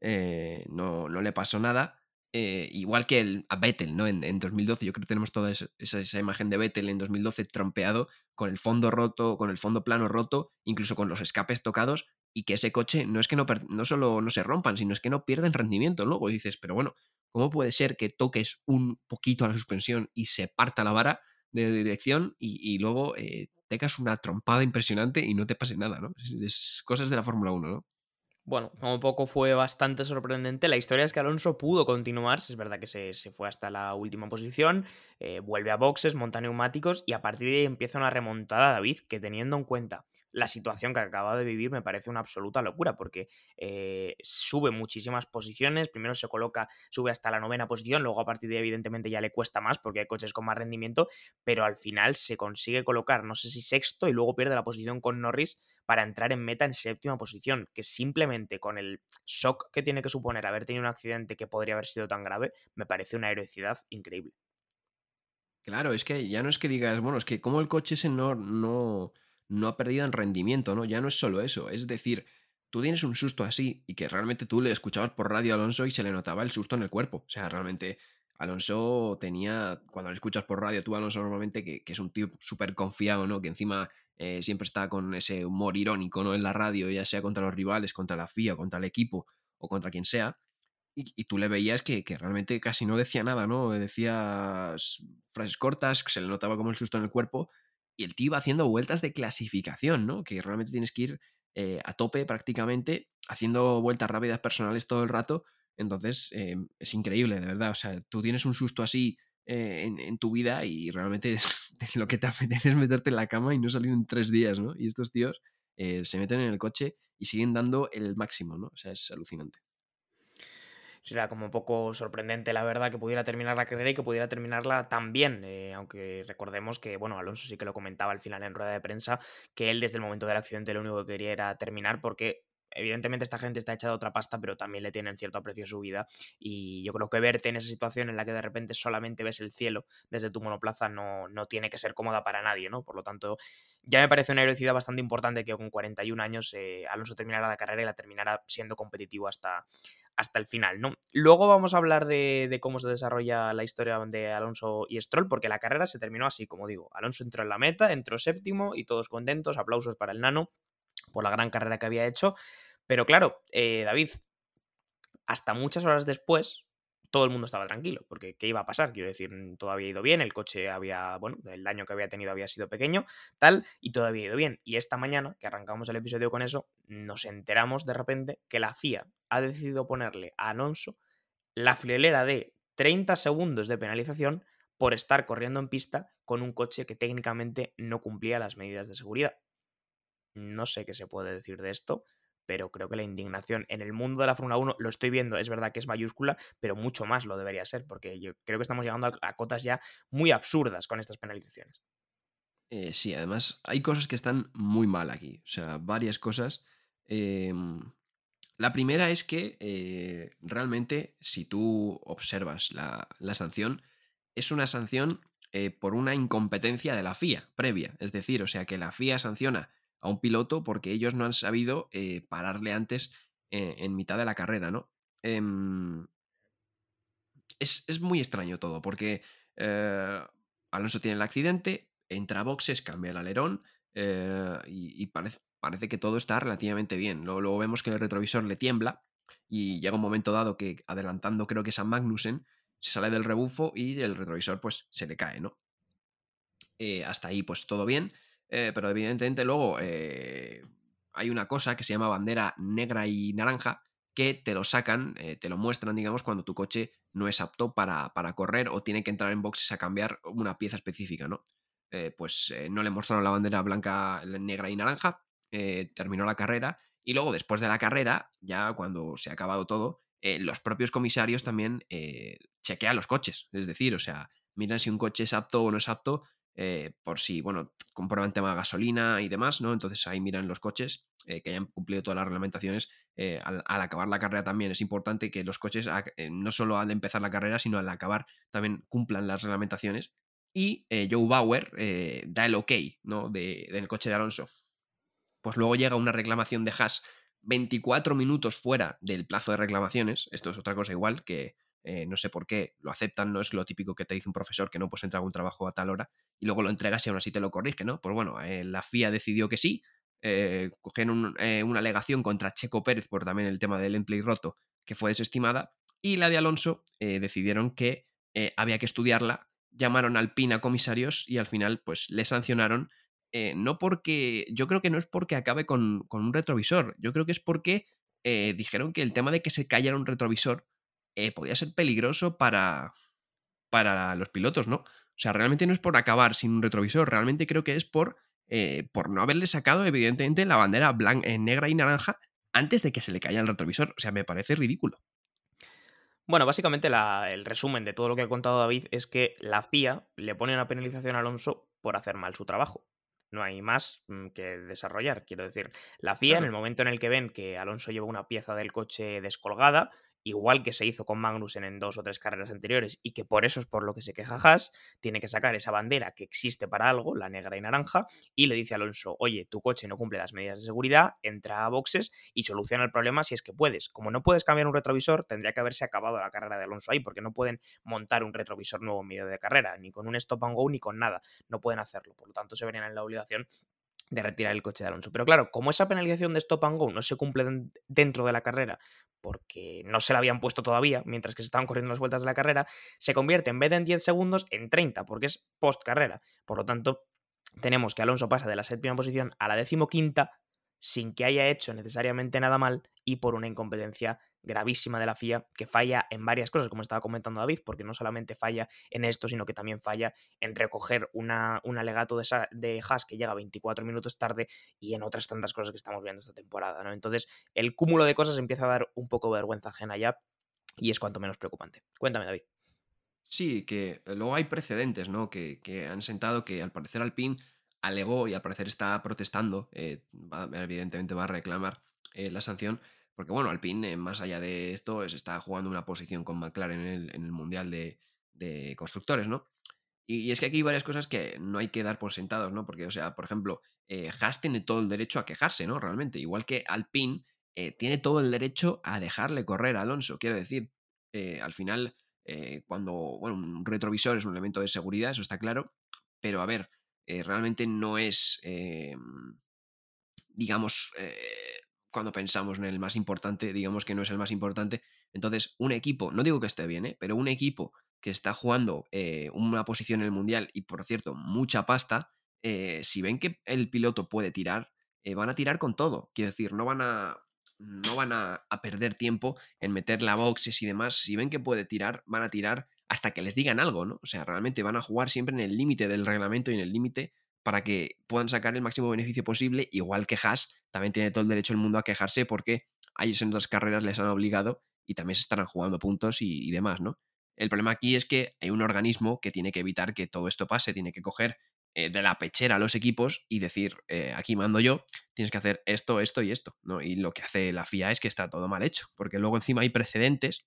B: eh, no, no le pasó nada. Eh, igual que el, a Vettel, ¿no? En, 2012, yo creo que tenemos toda esa, esa, imagen de Vettel en 2012 trompeado, con el fondo roto, con el fondo plano roto, incluso con los escapes tocados, y que ese coche no es que no, no solo no se rompan, sino es que no pierden rendimiento luego. Dices, pero bueno, ¿cómo puede ser que toques un poquito a la suspensión y se parta la vara de dirección y, luego eh, tengas una trompada impresionante y no te pase nada, ¿no? Es, cosas de la Fórmula 1, ¿no?
A: Bueno, como poco fue bastante sorprendente. La historia es que Alonso pudo continuar, es verdad que se, fue hasta la última posición, eh, vuelve a boxes, monta neumáticos y a partir de ahí empieza una remontada David que teniendo en cuenta la situación que acaba de vivir me parece una absoluta locura porque eh, sube muchísimas posiciones, primero se coloca, sube hasta la novena posición, luego a partir de ahí evidentemente ya le cuesta más porque hay coches con más rendimiento, pero al final se consigue colocar, no sé si sexto y luego pierde la posición con Norris para entrar en meta en séptima posición, que simplemente con el shock que tiene que suponer haber tenido un accidente que podría haber sido tan grave, me parece una heroicidad increíble.
B: Claro, es que ya no es que digas, bueno, es que como el coche ese no, no, no ha perdido en rendimiento, ¿no? Ya no es solo eso, es decir, tú tienes un susto así y que realmente tú le escuchabas por radio a Alonso y se le notaba el susto en el cuerpo. O sea, realmente Alonso tenía, cuando le escuchas por radio, tú Alonso normalmente, que, es un tío súper confiado, ¿no? Que encima eh, siempre está con ese humor irónico, ¿no? En la radio, ya sea contra los rivales, contra la FIA, contra el equipo o contra quien sea. Y, tú le veías que, que, realmente casi no decía nada, ¿no? Decía frases cortas, se le notaba como el susto en el cuerpo, y el tío iba haciendo vueltas de clasificación, ¿no? Que realmente tienes que ir eh, a tope prácticamente, haciendo vueltas rápidas personales todo el rato. Entonces, eh, es increíble, de verdad. O sea, tú tienes un susto así eh, en, tu vida y realmente *laughs* lo que te apetece es meterte en la cama y no salir en tres días, ¿no? Y estos tíos se meten en el coche y siguen dando el máximo, ¿no? O sea, es alucinante
A: será como un poco sorprendente, la verdad, que pudiera terminar la carrera y que pudiera terminarla tan bien. Eh, aunque recordemos que, bueno, Alonso sí que lo comentaba al final en rueda de prensa, que él desde el momento del accidente lo único que quería era terminar porque evidentemente esta gente está hecha de otra pasta, pero también le tienen cierto aprecio a su vida. Y yo creo que verte en esa situación en la que de repente solamente ves el cielo desde tu monoplaza no, no tiene que ser cómoda para nadie, ¿no? Por lo tanto, ya me parece una heroicidad bastante importante que con 41 años eh, Alonso terminara la carrera y la terminara siendo competitivo hasta, hasta el final, ¿no? Luego vamos a hablar de, de, cómo se desarrolla la historia de Alonso y Stroll, porque la carrera se terminó así, como digo. Alonso entró en la meta, entró séptimo y todos contentos, aplausos para el nano por la gran carrera que había hecho. Pero claro, eh, David, hasta muchas horas después, todo el mundo estaba tranquilo, porque ¿qué iba a pasar? Quiero decir, todo había ido bien, el coche había, bueno, el daño que había tenido había sido pequeño, tal, y todo había ido bien. Y esta mañana, que arrancamos el episodio con eso, nos enteramos de repente que la FIA ha decidido ponerle a Alonso la friolera de 30 segundos de penalización por estar corriendo en pista con un coche que técnicamente no cumplía las medidas de seguridad. No sé qué se puede decir de esto, pero creo que la indignación en el mundo de la Fórmula 1 lo estoy viendo, es verdad que es mayúscula, pero mucho más lo debería ser, porque yo creo que estamos llegando a, cotas ya muy absurdas con estas penalizaciones.
B: Eh, sí, además hay cosas que están muy mal aquí, o sea, varias cosas. Em, la primera es que eh, realmente si tú observas la, sanción, es una sanción eh, por una incompetencia de la FIA previa, es decir, o sea, que la FIA sanciona a un piloto porque ellos no han sabido eh, pararle antes eh, en mitad de la carrera, ¿no? Em, es, muy extraño todo, porque eh, Alonso tiene el accidente, entra a boxes, cambia el alerón y, parece, parece, que todo está relativamente bien. Luego, luego, vemos que el retrovisor le tiembla y llega un momento dado que adelantando creo que es a Magnussen, se sale del rebufo y el retrovisor pues se le cae, ¿no? hasta ahí pues todo bien. Eh, pero evidentemente luego eh, hay una cosa que se llama bandera negra y naranja que te lo sacan, eh, te lo muestran, digamos, cuando tu coche no es apto para, para, correr o tiene que entrar en boxes a cambiar una pieza específica, ¿no? pues no le mostraron la bandera blanca, negra y naranja, terminó la carrera y luego después de la carrera, ya cuando se ha acabado todo, los propios comisarios también chequean los coches, es decir, o sea, miran si un coche es apto o no es apto eh, por si, bueno, comprueban tema de gasolina y demás, ¿no? Entonces ahí miran los coches eh, que hayan cumplido todas las reglamentaciones. Eh, al, acabar la carrera también es importante que los coches, no solo al empezar la carrera, sino al acabar también cumplan las reglamentaciones. Y Joe Bauer da el ok, ¿no? De, del coche de Alonso. Pues luego llega una reclamación de Haas 24 minutos fuera del plazo de reclamaciones. Esto es otra cosa igual que eh, no sé por qué lo aceptan, no es lo típico que te dice un profesor que no puedes entrar a un trabajo a tal hora y luego lo entregas y aún así te lo corrige, ¿no? Pues bueno, eh, la FIA decidió que sí, eh, cogieron una alegación contra Checo Pérez por también el tema del emplay roto, que fue desestimada, y la de Alonso decidieron que había que estudiarla, llamaron al PIN a comisarios y al final pues le sancionaron. no porque, yo creo que no es porque acabe con, con un retrovisor, yo creo que es porque dijeron que el tema de que se callara un retrovisor podía ser peligroso para, para los pilotos, ¿no? O sea, realmente no es por acabar sin un retrovisor, realmente creo que es por, eh, por no haberle sacado, evidentemente, la bandera blanca, eh, negra y naranja antes de que se le caiga el retrovisor. O sea, me parece ridículo.
A: Bueno, básicamente el resumen de todo lo que ha contado David es que la FIA le pone una penalización a Alonso por hacer mal su trabajo. No hay más mm, que desarrollar. Quiero decir, la FIA, en el momento en el que ven que Alonso lleva una pieza del coche descolgada, igual que se hizo con Magnussen en dos o tres carreras anteriores y que por eso es por lo que se queja Haas, tiene que sacar esa bandera que existe para algo, la negra y naranja, y le dice a Alonso, oye, tu coche no cumple las medidas de seguridad, entra a boxes y soluciona el problema si es que puedes. Como no puedes cambiar un retrovisor, tendría que haberse acabado la carrera de Alonso ahí, porque no pueden montar un retrovisor nuevo en medio de carrera, ni con un stop and go, ni con nada. No pueden hacerlo. Por lo tanto, se verían en la obligación de retirar el coche de Alonso. Pero claro, como esa penalización de stop and go no se cumple dentro de la carrera porque no se la habían puesto todavía mientras que se estaban corriendo las vueltas de la carrera, se convierte en vez de en 10 segundos en 30 porque es post carrera. Por lo tanto, tenemos que Alonso pasa de la séptima posición a la decimoquinta sin que haya hecho necesariamente nada mal y por una incompetencia gravísima de la FIA que falla en varias cosas, como estaba comentando David, porque no solamente falla en esto, sino que también falla en recoger una, un alegato de, de Haas que llega 24 minutos tarde y en otras tantas cosas que estamos viendo esta temporada. ¿no? Entonces, el cúmulo de cosas empieza a dar un poco de vergüenza ajena ya y es cuanto menos preocupante. Cuéntame, David.
B: Sí, que luego hay precedentes, ¿no? Que, que han sentado que al parecer Alpine alegó y al parecer está protestando, eh, evidentemente va a reclamar eh, la sanción, porque bueno, Alpine, eh, más allá de esto, se está jugando una posición con McLaren en el, Mundial de, Constructores, ¿no? Y, es que aquí hay varias cosas que no hay que dar por sentados, ¿no? Porque, o sea, por ejemplo, Haas tiene todo el derecho a quejarse, ¿no? Realmente, igual que Alpine tiene todo el derecho a dejarle correr a Alonso, quiero decir, al final, cuando, bueno, un retrovisor es un elemento de seguridad, eso está claro, pero a ver, realmente no es, digamos, cuando pensamos en el más importante, digamos que no es el más importante. Entonces, un equipo, no digo que esté bien, ¿eh? pero un equipo que está jugando eh, una posición en el Mundial y, por cierto, mucha pasta, eh, si ven que el piloto puede tirar, van a tirar con todo. Quiero decir, no van a, no van a, perder tiempo en meter la boxes y demás. Si ven que puede tirar, van a tirar hasta que les digan algo, ¿no? O sea, realmente van a jugar siempre en el límite del reglamento y en el límite para que puedan sacar el máximo beneficio posible, igual que Haas también tiene todo el derecho del mundo a quejarse porque a ellos en otras carreras les han obligado y también se estarán jugando puntos y, demás, ¿no? El problema aquí es que hay un organismo que tiene que evitar que todo esto pase, tiene que coger eh, de la pechera a los equipos y decir, eh, aquí mando yo, tienes que hacer esto, esto y esto, ¿no? Y lo que hace la FIA es que está todo mal hecho, porque luego encima hay precedentes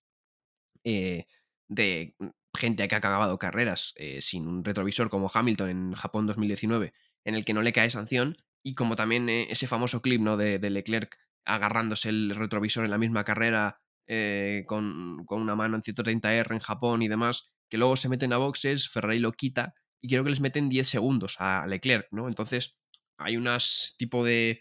B: eh, de gente que ha acabado carreras eh, sin un retrovisor como Hamilton en Japón 2019, en el que no le cae sanción, y como también eh, ese famoso clip ¿no? de, Leclerc agarrándose el retrovisor en la misma carrera eh, con, una mano en 130R en Japón y demás, que luego se meten a boxes, Ferrari lo quita y creo que les meten 10 segundos a Leclerc, ¿no? Entonces hay unas tipo de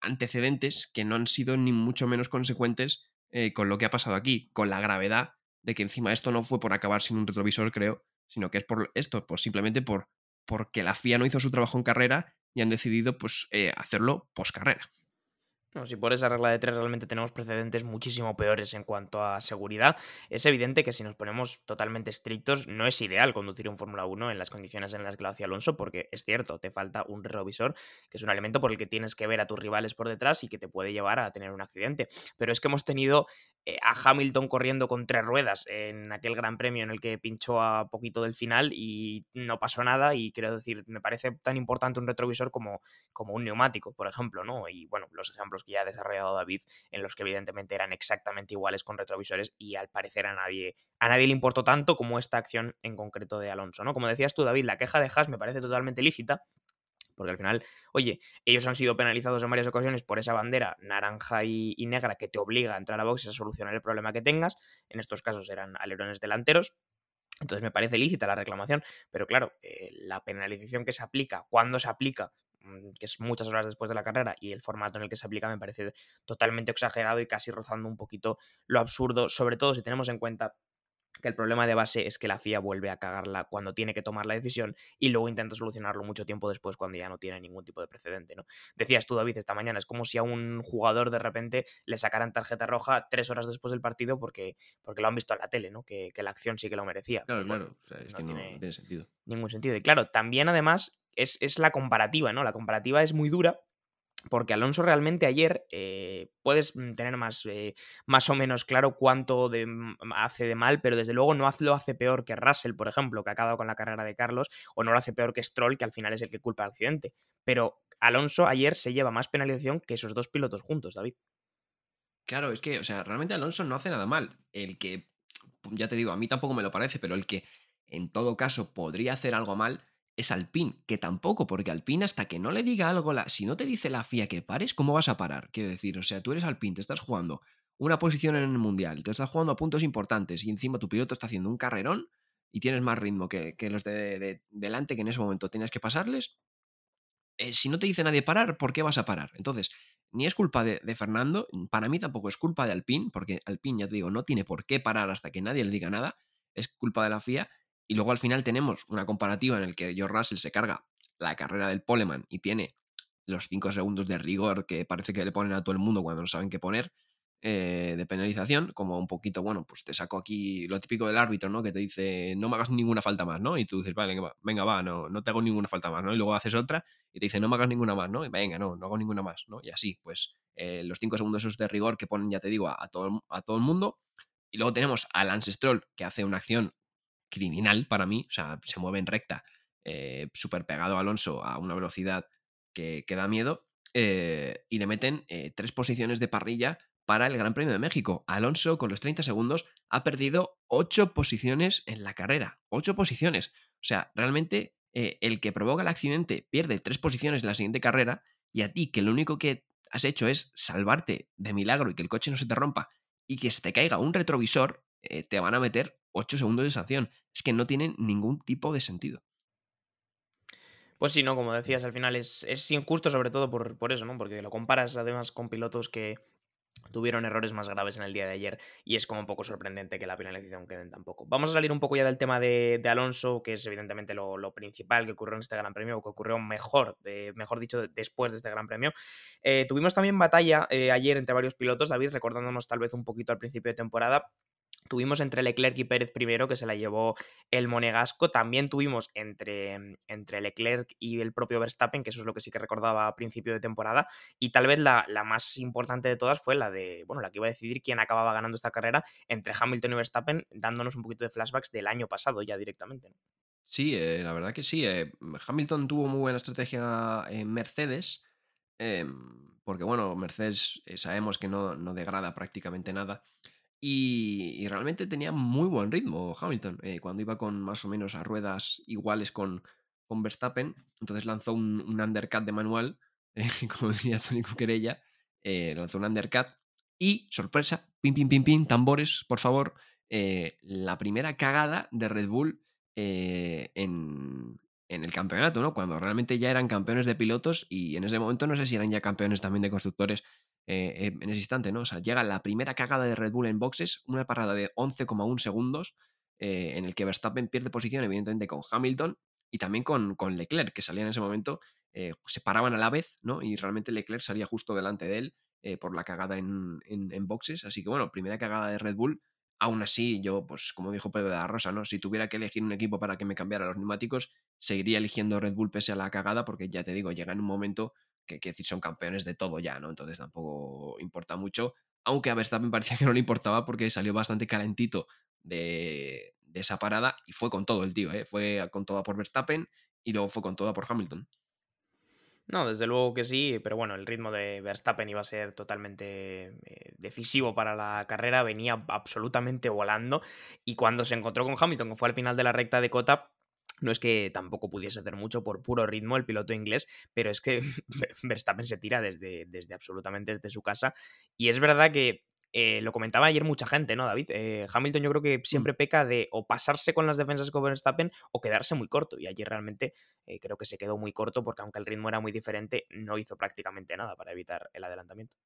B: antecedentes que no han sido ni mucho menos consecuentes con lo que ha pasado aquí, con la gravedad de que encima esto no fue por acabar sin un retrovisor, creo, sino que es por esto, pues simplemente por porque la FIA no hizo su trabajo en carrera y han decidido pues eh, hacerlo post carrera.
A: No, si por esa regla de tres realmente tenemos precedentes muchísimo peores en cuanto a seguridad, es evidente que si nos ponemos totalmente estrictos, no es ideal conducir un Fórmula 1 en las condiciones en las que lo hacía Alonso, porque es cierto, te falta un retrovisor, que es un elemento por el que tienes que ver a tus rivales por detrás y que te puede llevar a tener un accidente. Pero es que hemos tenido a Hamilton corriendo con tres ruedas en aquel gran premio en el que pinchó a poquito del final y no pasó nada. Y quiero decir, me parece tan importante un retrovisor como, como un neumático, por ejemplo, ¿no? Y bueno, los ejemplos que ya ha desarrollado David, en los que evidentemente eran exactamente iguales con retrovisores y al parecer a nadie, a nadie le importó tanto como esta acción en concreto de Alonso, ¿no? Como decías tú, David, la queja de Haas me parece totalmente lícita, porque al final, oye, ellos han sido penalizados en varias ocasiones por esa bandera naranja y, negra que te obliga a entrar a boxes a solucionar el problema que tengas. En estos casos eran alerones delanteros. Entonces me parece lícita la reclamación, pero claro, eh, la penalización que se aplica, cuando se aplica, mm, que es muchas horas después de la carrera, y el formato en el que se aplica me parece totalmente exagerado y casi rozando un poquito lo absurdo, sobre todo si tenemos en cuenta que el problema de base es que la FIA vuelve a cagarla cuando tiene que tomar la decisión y luego intenta solucionarlo mucho tiempo después cuando ya no tiene ningún tipo de precedente, ¿no? Decías tú, David, esta mañana, es como si a un jugador de repente le sacaran tarjeta roja tres horas después del partido porque, porque lo han visto en la tele, ¿no? Que, la acción sí que lo merecía.
B: Claro, claro, es que no tiene sentido.
A: Ningún sentido. Y claro, también además es, es la comparativa, ¿no? La comparativa es muy dura porque Alonso realmente ayer eh, puedes mm, tener más, eh, más o menos claro cuánto mm, hace de mal, pero desde luego no lo hace peor que Russell, por ejemplo, que ha acabado con la carrera de Carlos, o no lo hace peor que Stroll, que al final es el que culpa al accidente. Pero Alonso ayer se lleva más penalización que esos dos pilotos juntos, David.
B: Claro, es que, o sea, realmente Alonso no hace nada mal. El que, ya te digo, a mí tampoco me lo parece, pero el que en todo caso podría hacer algo mal es Alpine, que tampoco, porque Alpine hasta que no le diga algo, la, si no te dice la FIA que pares, ¿cómo vas a parar? Quiero decir, o sea, tú eres Alpine, te estás jugando una posición en el Mundial, te estás jugando a puntos importantes y encima tu piloto está haciendo un carrerón y tienes más ritmo que, los de, delante que en ese momento tienes que pasarles. Eh, si no te dice nadie parar, ¿por qué vas a parar? Entonces, ni es culpa de, de, Fernando, para mí tampoco es culpa de Alpine, porque Alpine, ya te digo, no tiene por qué parar hasta que nadie le diga nada, es culpa de la FIA y luego al final tenemos una comparativa en el que George Russell se carga la carrera del Poleman y tiene los 5 segundos de rigor que parece que le ponen a todo el mundo cuando no saben qué poner eh, de penalización, como un poquito, bueno, pues te saco aquí lo típico del árbitro, ¿no? Que te dice, no me hagas ninguna falta más, ¿no? Y tú dices, vale, venga, va, no, no te hago ninguna falta más, ¿no? Y luego haces otra y te dice, no me hagas ninguna más, ¿no? Y venga, no, no hago ninguna más, ¿no? Y así, pues eh, los 5 segundos esos de rigor que ponen, ya te digo, a, todo, a todo el mundo. Y luego tenemos a Lance Stroll, que hace una acción criminal para mí, o sea, se mueve en recta, eh, súper pegado Alonso a una velocidad que, da miedo, eh, y le meten eh, tres posiciones de parrilla para el Gran Premio de México. Alonso, con los 30 segundos, ha perdido ocho posiciones en la carrera. Ocho posiciones. O sea, realmente el que provoca el accidente pierde tres posiciones en la siguiente carrera y a ti, que lo único que has hecho es salvarte de milagro y que el coche no se te rompa y que se te caiga un retrovisor, te van a meter 8 segundos de sanción. Es que no tienen ningún tipo de sentido.
A: Pues sí, ¿no? Como decías, al final es, es injusto sobre todo por, por, eso, ¿no? Porque lo comparas además con pilotos que tuvieron errores más graves en el día de ayer y es como un poco sorprendente que la penalización quede tan poco. Vamos a salir un poco ya del tema de, Alonso, que es evidentemente lo, principal que ocurrió en este Gran Premio, o que ocurrió mejor, mejor dicho, después de este Gran Premio. Eh, tuvimos también batalla eh, ayer entre varios pilotos, David, recordándonos tal vez un poquito al principio de temporada, Tuvimos entre Leclerc y Pérez primero, que se la llevó el Monegasco. También tuvimos entre, mm, entre Leclerc y el propio Verstappen, que eso es lo que sí que recordaba a principio de temporada. Y tal vez la, más importante de todas fue la de, bueno, la que iba a decidir quién acababa ganando esta carrera entre Hamilton y Verstappen, dándonos un poquito de flashbacks del año pasado ya directamente.
B: Sí, eh, la verdad que sí. Eh, Hamilton tuvo muy buena estrategia en Mercedes. Em, porque bueno, Mercedes eh, sabemos que no, no degrada prácticamente nada. Y, realmente tenía muy buen ritmo Hamilton, eh, cuando iba con más o menos a ruedas iguales con, con Verstappen. Entonces lanzó un, undercut de manual, *laughs* eh, como decía Tony Cuquerella, eh, lanzó un undercut. Y, sorpresa, pim, pim, pim, pim, tambores, por favor, la primera cagada de Red Bull en, en el campeonato, ¿no? Cuando realmente ya eran campeones de pilotos y en ese momento no sé si eran ya campeones también de constructores eh, en ese instante, ¿no? O sea, llega la primera cagada de Red Bull en boxes, una parada de 11,1 segundos, eh, en el que Verstappen pierde posición, evidentemente, con Hamilton y también con, con Leclerc, que salía en ese momento, eh, se paraban a la vez, ¿no? Y realmente Leclerc salía justo delante de él por la cagada en, en, boxes. Así que, bueno, primera cagada de Red Bull. Aún así, yo, pues como dijo Pedro de la Rosa, ¿no? Si tuviera que elegir un equipo para que me cambiara los neumáticos, seguiría eligiendo Red Bull pese a la cagada, porque ya te digo, llega en un momento que, decir, son campeones de todo ya, ¿no? Entonces tampoco importa mucho. Aunque a Verstappen *laughs* parecía que no le importaba porque salió bastante calentito de, esa parada y fue con todo el tío, ¿eh? Fue con toda por Verstappen y luego fue con toda por Hamilton.
A: No, desde luego que sí, pero bueno, el ritmo de Verstappen iba a ser totalmente eh, decisivo para la carrera, venía absolutamente volando y cuando se encontró con Hamilton, que fue al final de la recta de Cota, no es que tampoco pudiese hacer mucho por puro ritmo el piloto inglés, pero es que *laughs* Verstappen se tira desde, desde absolutamente desde su casa. Y es verdad que Eh, lo comentaba ayer mucha gente, ¿no, David? Eh, Hamilton yo creo que
B: Mm.
A: siempre peca de o pasarse con las defensas con Verstappen o quedarse muy corto. Y ayer realmente eh, creo que se quedó muy corto porque aunque el ritmo era muy diferente, no hizo prácticamente nada para evitar el adelantamiento.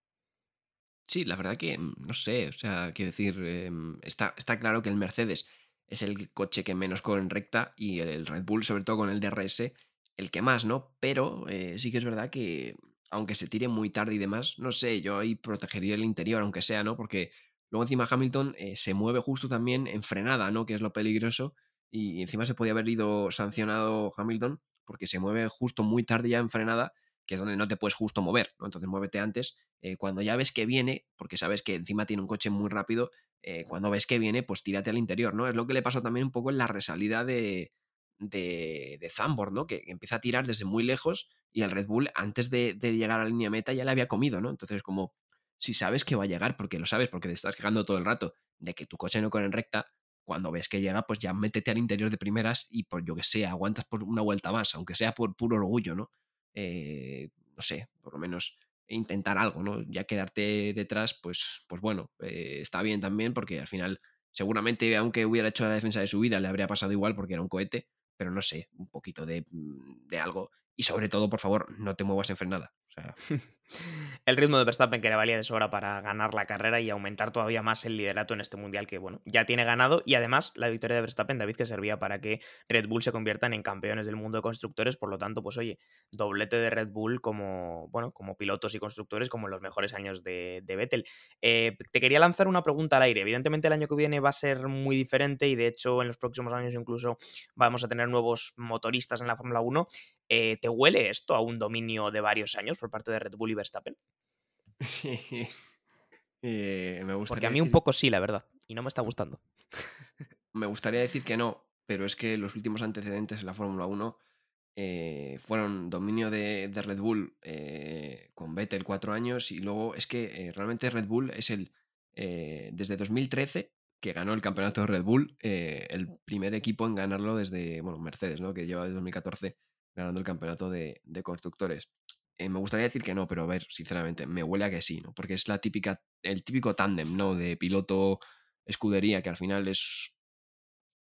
B: Sí, la verdad que mm, no sé, o sea, quiero decir, em, está, está claro que el Mercedes es el coche que menos corre en recta y el, Red Bull, sobre todo con el DRS, el que más, ¿no? Pero eh, sí que es verdad que aunque se tire muy tarde y demás, no sé, yo ahí protegería el interior, aunque sea, ¿no? Porque luego encima Hamilton eh, se mueve justo también en frenada, ¿no? Que es lo peligroso y encima se podía haber ido sancionado Hamilton porque se mueve justo muy tarde ya en frenada, que es donde no te puedes justo mover, ¿no? Entonces muévete antes eh, cuando ya ves que viene, porque sabes que encima tiene un coche muy rápido, eh, cuando ves que viene, pues tírate al interior, ¿no? Es lo que le pasó también un poco en la resalida de, de, de Zambor, ¿no? Que empieza a tirar desde muy lejos y el Red Bull, antes de, de llegar a la línea meta, ya le había comido, ¿no? Entonces, como si sabes que va a llegar, porque lo sabes, porque te estás quejando todo el rato de que tu coche no corre en recta, cuando ves que llega, pues ya métete al interior de primeras y por yo que sé, aguantas por una vuelta más, aunque sea por puro orgullo, ¿no? Eh, no sé, por lo menos intentar algo, ¿no? Ya quedarte detrás, pues, pues bueno, eh, está bien también porque al final seguramente aunque hubiera hecho la defensa de su vida le habría pasado igual porque era un cohete, pero no sé, un poquito de, mm, de algo y sobre todo, por favor, no te muevas en frenada. O sea, *laughs*
A: el ritmo de Verstappen que le valía de sobra para ganar la carrera y aumentar todavía más el liderato en este mundial que, bueno, ya tiene ganado y además la victoria de Verstappen, David, que servía para que Red Bull se conviertan en campeones del mundo de constructores, por lo tanto, pues oye, doblete de Red Bull como, bueno, como pilotos y constructores como en los mejores años de, Vettel. Eh, te quería lanzar una pregunta al aire. Evidentemente el año que viene va a ser muy diferente y de hecho en los próximos años incluso vamos a tener nuevos motoristas en la Fórmula 1. Eh, ¿Te huele esto a un dominio de varios años por parte de Red Bull y Verstappen?
B: eh, me gustaría
A: Porque a mí un poco sí, la verdad. Y no me está gustando. *laughs*
B: Me gustaría decir que no, pero es que los últimos antecedentes en la Fórmula 1 eh, fueron dominio de, de Red Bull eh, con Vettel cuatro años y luego es que realmente Red Bull es el, desde 2013 que ganó el campeonato de Red Bull, el primer equipo en ganarlo desde, bueno, Mercedes, ¿no? Que lleva desde 2014 ganando el campeonato de, de constructores. Eh, me gustaría decir que no, pero a ver, sinceramente, me huele a que sí, ¿no? Porque es la típica, el típico tándem, ¿no? De piloto escudería, que al final es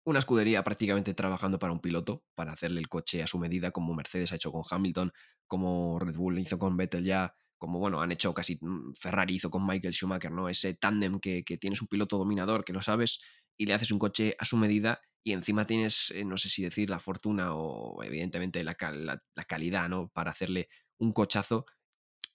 B: una escudería prácticamente trabajando para un piloto, para hacerle el coche a su medida, como Mercedes ha hecho con Hamilton, como Red Bull hizo con Vettel ya, como bueno, han hecho casi mm, Ferrari hizo con Michael Schumacher, ¿no? Ese tándem que, que tienes un piloto dominador, que lo sabes, y le haces un coche a su medida, y encima tienes, eh, no sé si decir la fortuna o evidentemente la, la- la calidad, ¿no? Para hacerle un cochazo.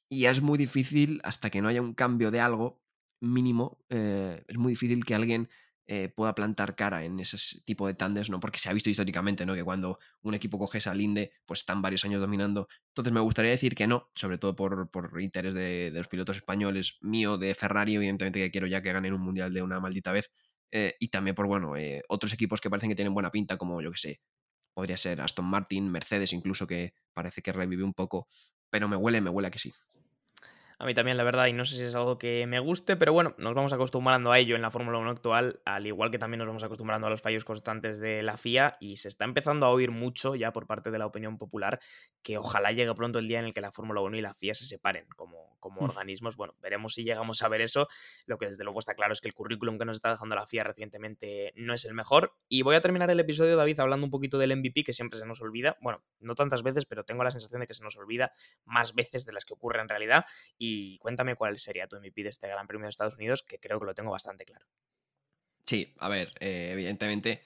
B: Y es muy difícil, hasta que no haya un cambio de algo mínimo, eh, es muy difícil que alguien eh, pueda plantar cara en ese tipo de tandes, ¿no? Porque se ha visto históricamente, ¿no? Que cuando un equipo coge esa linde, pues están varios años dominando. Entonces me gustaría decir que no, sobre todo por, por interés de, de los pilotos españoles, mío, de Ferrari, evidentemente que quiero ya que ganen un mundial de una maldita vez. Eh, y también por, bueno, eh, otros equipos que parecen que tienen buena pinta, como yo que sé, podría ser Aston Martin, Mercedes incluso, que parece que revive un poco, pero me huele, me huele a que sí.
A: A mí también, la verdad, y no sé si es algo que me guste, pero bueno, nos vamos acostumbrando a ello en la Fórmula 1 actual, al igual que también nos vamos acostumbrando a los fallos constantes de la FIA, y se está empezando a oír mucho ya por parte de la opinión popular que ojalá llegue pronto el día en el que la Fórmula 1 y la FIA se separen como, como organismos. Bueno, veremos si llegamos a ver eso. Lo que desde luego está claro es que el currículum que nos está dejando la FIA recientemente no es el mejor. Y voy a terminar el episodio, David, hablando un poquito del MVP, que siempre se nos olvida. Bueno, no tantas veces, pero tengo la sensación de que se nos olvida más veces de las que ocurre en realidad. Y cuéntame cuál sería tu MVP de este Gran Premio de Estados Unidos, que creo que lo tengo bastante claro.
B: Sí, a ver, eh, evidentemente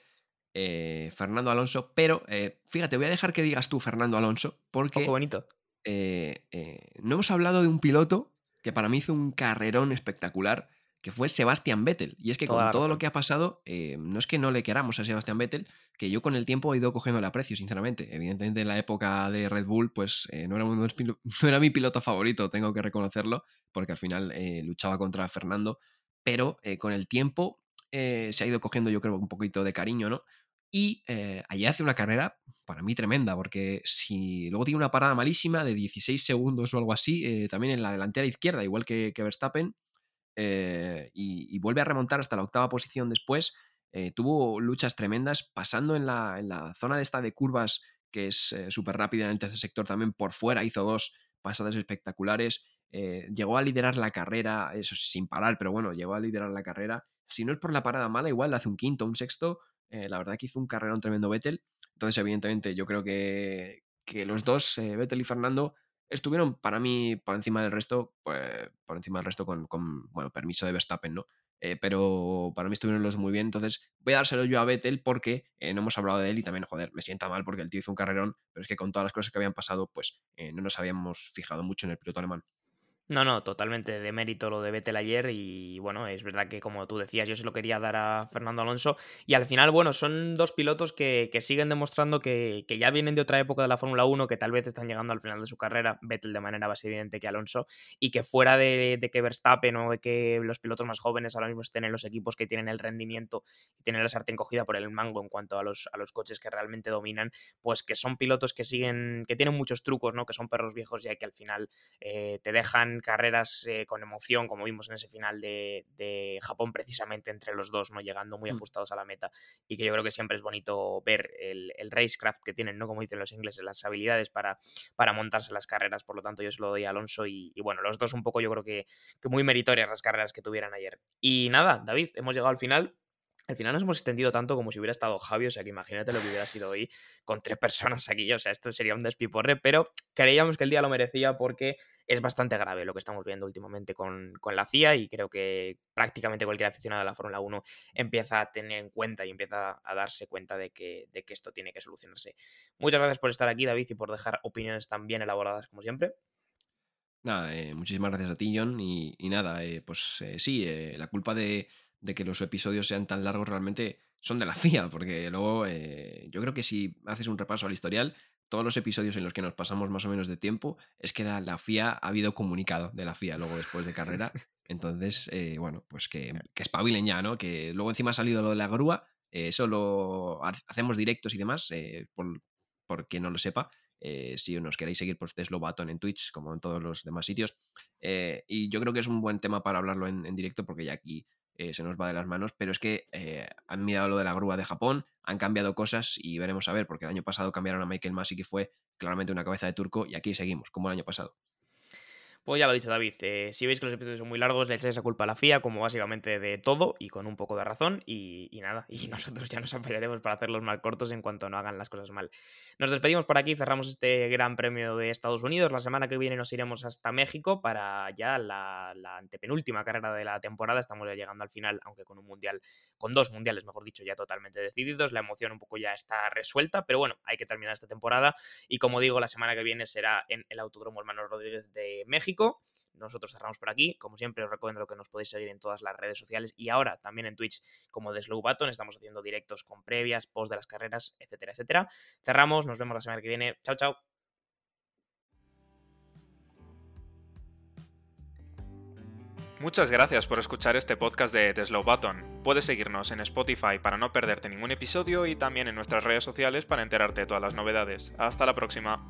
B: eh, Fernando Alonso, pero eh, fíjate, voy a dejar que digas tú Fernando Alonso,
A: Oh,
B: porque
A: qué bonito.
B: eh, eh, no hemos hablado de un piloto que para mí hizo un carrerón espectacular, que fue Sebastian Vettel. Y es que
A: Toda
B: con todo lo que ha pasado, eh, no es que no le queramos a Sebastian Vettel, que yo con el tiempo he ido cogiendo el aprecio, sinceramente. Evidentemente en la época de Red Bull, pues eh, no, era *laughs* no mi piloto favorito, tengo que reconocerlo, porque al final eh, luchaba contra Fernando, pero con el tiempo se ha ido cogiendo yo creo un poquito de cariño, ¿no? Y allí hace una carrera para mí tremenda, porque si luego tiene una parada malísima de 16 segundos o algo así, también en la delantera izquierda, igual que, que Verstappen, eh, y, vuelve a remontar hasta la octava posición después. eh, tuvo luchas tremendas, pasando en la, en la zona de esta de curvas, que es súper rápida en el tercer sector también, por fuera hizo dos pasadas espectaculares. eh, llegó a liderar la carrera, eso sin parar, pero bueno, llegó a liderar la carrera. Si no es por la parada mala, igual hace un quinto, un sexto. Eh, la verdad que hizo un carrera un tremendo Vettel. Entonces, evidentemente, yo creo que, que los dos, Vettel y Fernando, estuvieron para mí por encima del resto, pues por encima del resto con, con bueno, permiso de Verstappen, ¿no? Eh, pero para mí estuvieron los muy bien. Entonces voy a dárselo yo a Vettel porque eh, no hemos hablado de él y también, joder, me sienta mal porque el tío hizo un carrerón, pero es que con todas las cosas que habían pasado, pues eh, no nos habíamos fijado mucho en el piloto alemán.
A: No, no, totalmente de mérito lo de Vettel ayer y bueno, es verdad que como tú decías, yo se lo quería dar a Fernando Alonso y al final, bueno, son dos pilotos que, siguen demostrando que, ya vienen de otra época de la Fórmula 1, que tal vez están llegando al final de su carrera, Vettel de manera más evidente que Alonso, y que fuera de, que Verstappen o de que los pilotos más jóvenes ahora mismo estén en los equipos que tienen el rendimiento y tienen la sartén cogida por el mango en cuanto a los, a los coches que realmente dominan, pues que son pilotos que siguen, que tienen muchos trucos, ¿no? Que son perros viejos y que al final eh, te dejan carreras eh, con emoción, como vimos en ese final de, Japón, precisamente entre los dos, ¿no? Llegando muy mm. ajustados a la meta. Y que yo creo que siempre es bonito ver el, racecraft que tienen, ¿no? Como dicen los ingleses, las habilidades para, para montarse las carreras. Por lo tanto, yo se lo doy a Alonso y, bueno, los dos un poco yo creo que, que muy meritorias las carreras que tuvieran ayer. Y nada, David, hemos llegado al final. Al final nos hemos extendido tanto como si hubiera estado Javi, o sea que imagínate lo que hubiera sido hoy con tres personas aquí, o sea, esto sería un despiporre, pero creíamos que el día lo merecía porque es bastante grave lo que estamos viendo últimamente con, la FIA y creo que prácticamente cualquier aficionado de la Fórmula 1 empieza a tener en cuenta y empieza a darse cuenta de que, de que esto tiene que solucionarse. Muchas gracias por estar aquí, David, y por dejar opiniones tan bien elaboradas como siempre.
B: Nada, eh, muchísimas gracias a ti, John. Y, nada, eh, pues eh, sí, la culpa de, de que los episodios sean tan largos realmente son de la *laughs* FIA, porque luego eh, yo creo que si haces un repaso al historial, todos los episodios en los que nos pasamos más o menos de tiempo, es que la, FIA ha habido comunicado de la FIA luego después de carrera. *laughs* Entonces, eh, bueno, pues que, que espabilen ya, ¿no? Que luego encima ha salido lo de la grúa, eh, solo hacemos directos y demás, por, por, quien no lo sepa. si nos queréis seguir, pues Teslo Baton en Twitch, como en todos los demás sitios. y yo creo que es un buen tema para hablarlo en, en directo, porque ya aquí eh, se nos va de las manos, pero es que eh, han mirado lo de la grúa de Japón, han cambiado cosas y veremos a ver, porque el año pasado cambiaron a Michael Massey, que fue claramente una cabeza de turco, y aquí seguimos, como el año pasado.
A: Pues ya lo ha dicho David, eh, si veis que los episodios son muy largos, le echáis esa culpa a la FIA, como básicamente de todo, y con un poco de razón, y, nada, y *laughs* nosotros ya nos apoyaremos para hacerlos más cortos en cuanto no hagan las cosas mal. Nos despedimos por aquí, cerramos este Gran Premio de Estados Unidos. La semana que viene nos iremos hasta México para ya la, la antepenúltima carrera de la temporada. Estamos ya llegando al final, aunque con un mundial, con dos mundiales, mejor dicho, ya totalmente decididos. La emoción un poco ya está resuelta, pero bueno, hay que terminar esta temporada. Y como digo, la semana que viene será en el Autódromo Hermano Rodríguez de Nosotros cerramos por aquí. Como siempre, os recomiendo que nos podéis seguir en todas las redes sociales y ahora también en Twitch como The Slow Button. Estamos haciendo directos con previas, post de las carreras, etcétera, etcétera. Cerramos, nos vemos la semana que viene. Chao, chao.
C: Muchas gracias por escuchar este podcast de The Slow Button. Puedes seguirnos en Spotify para no perderte ningún episodio y también en nuestras redes sociales para enterarte de todas las novedades. Hasta la próxima.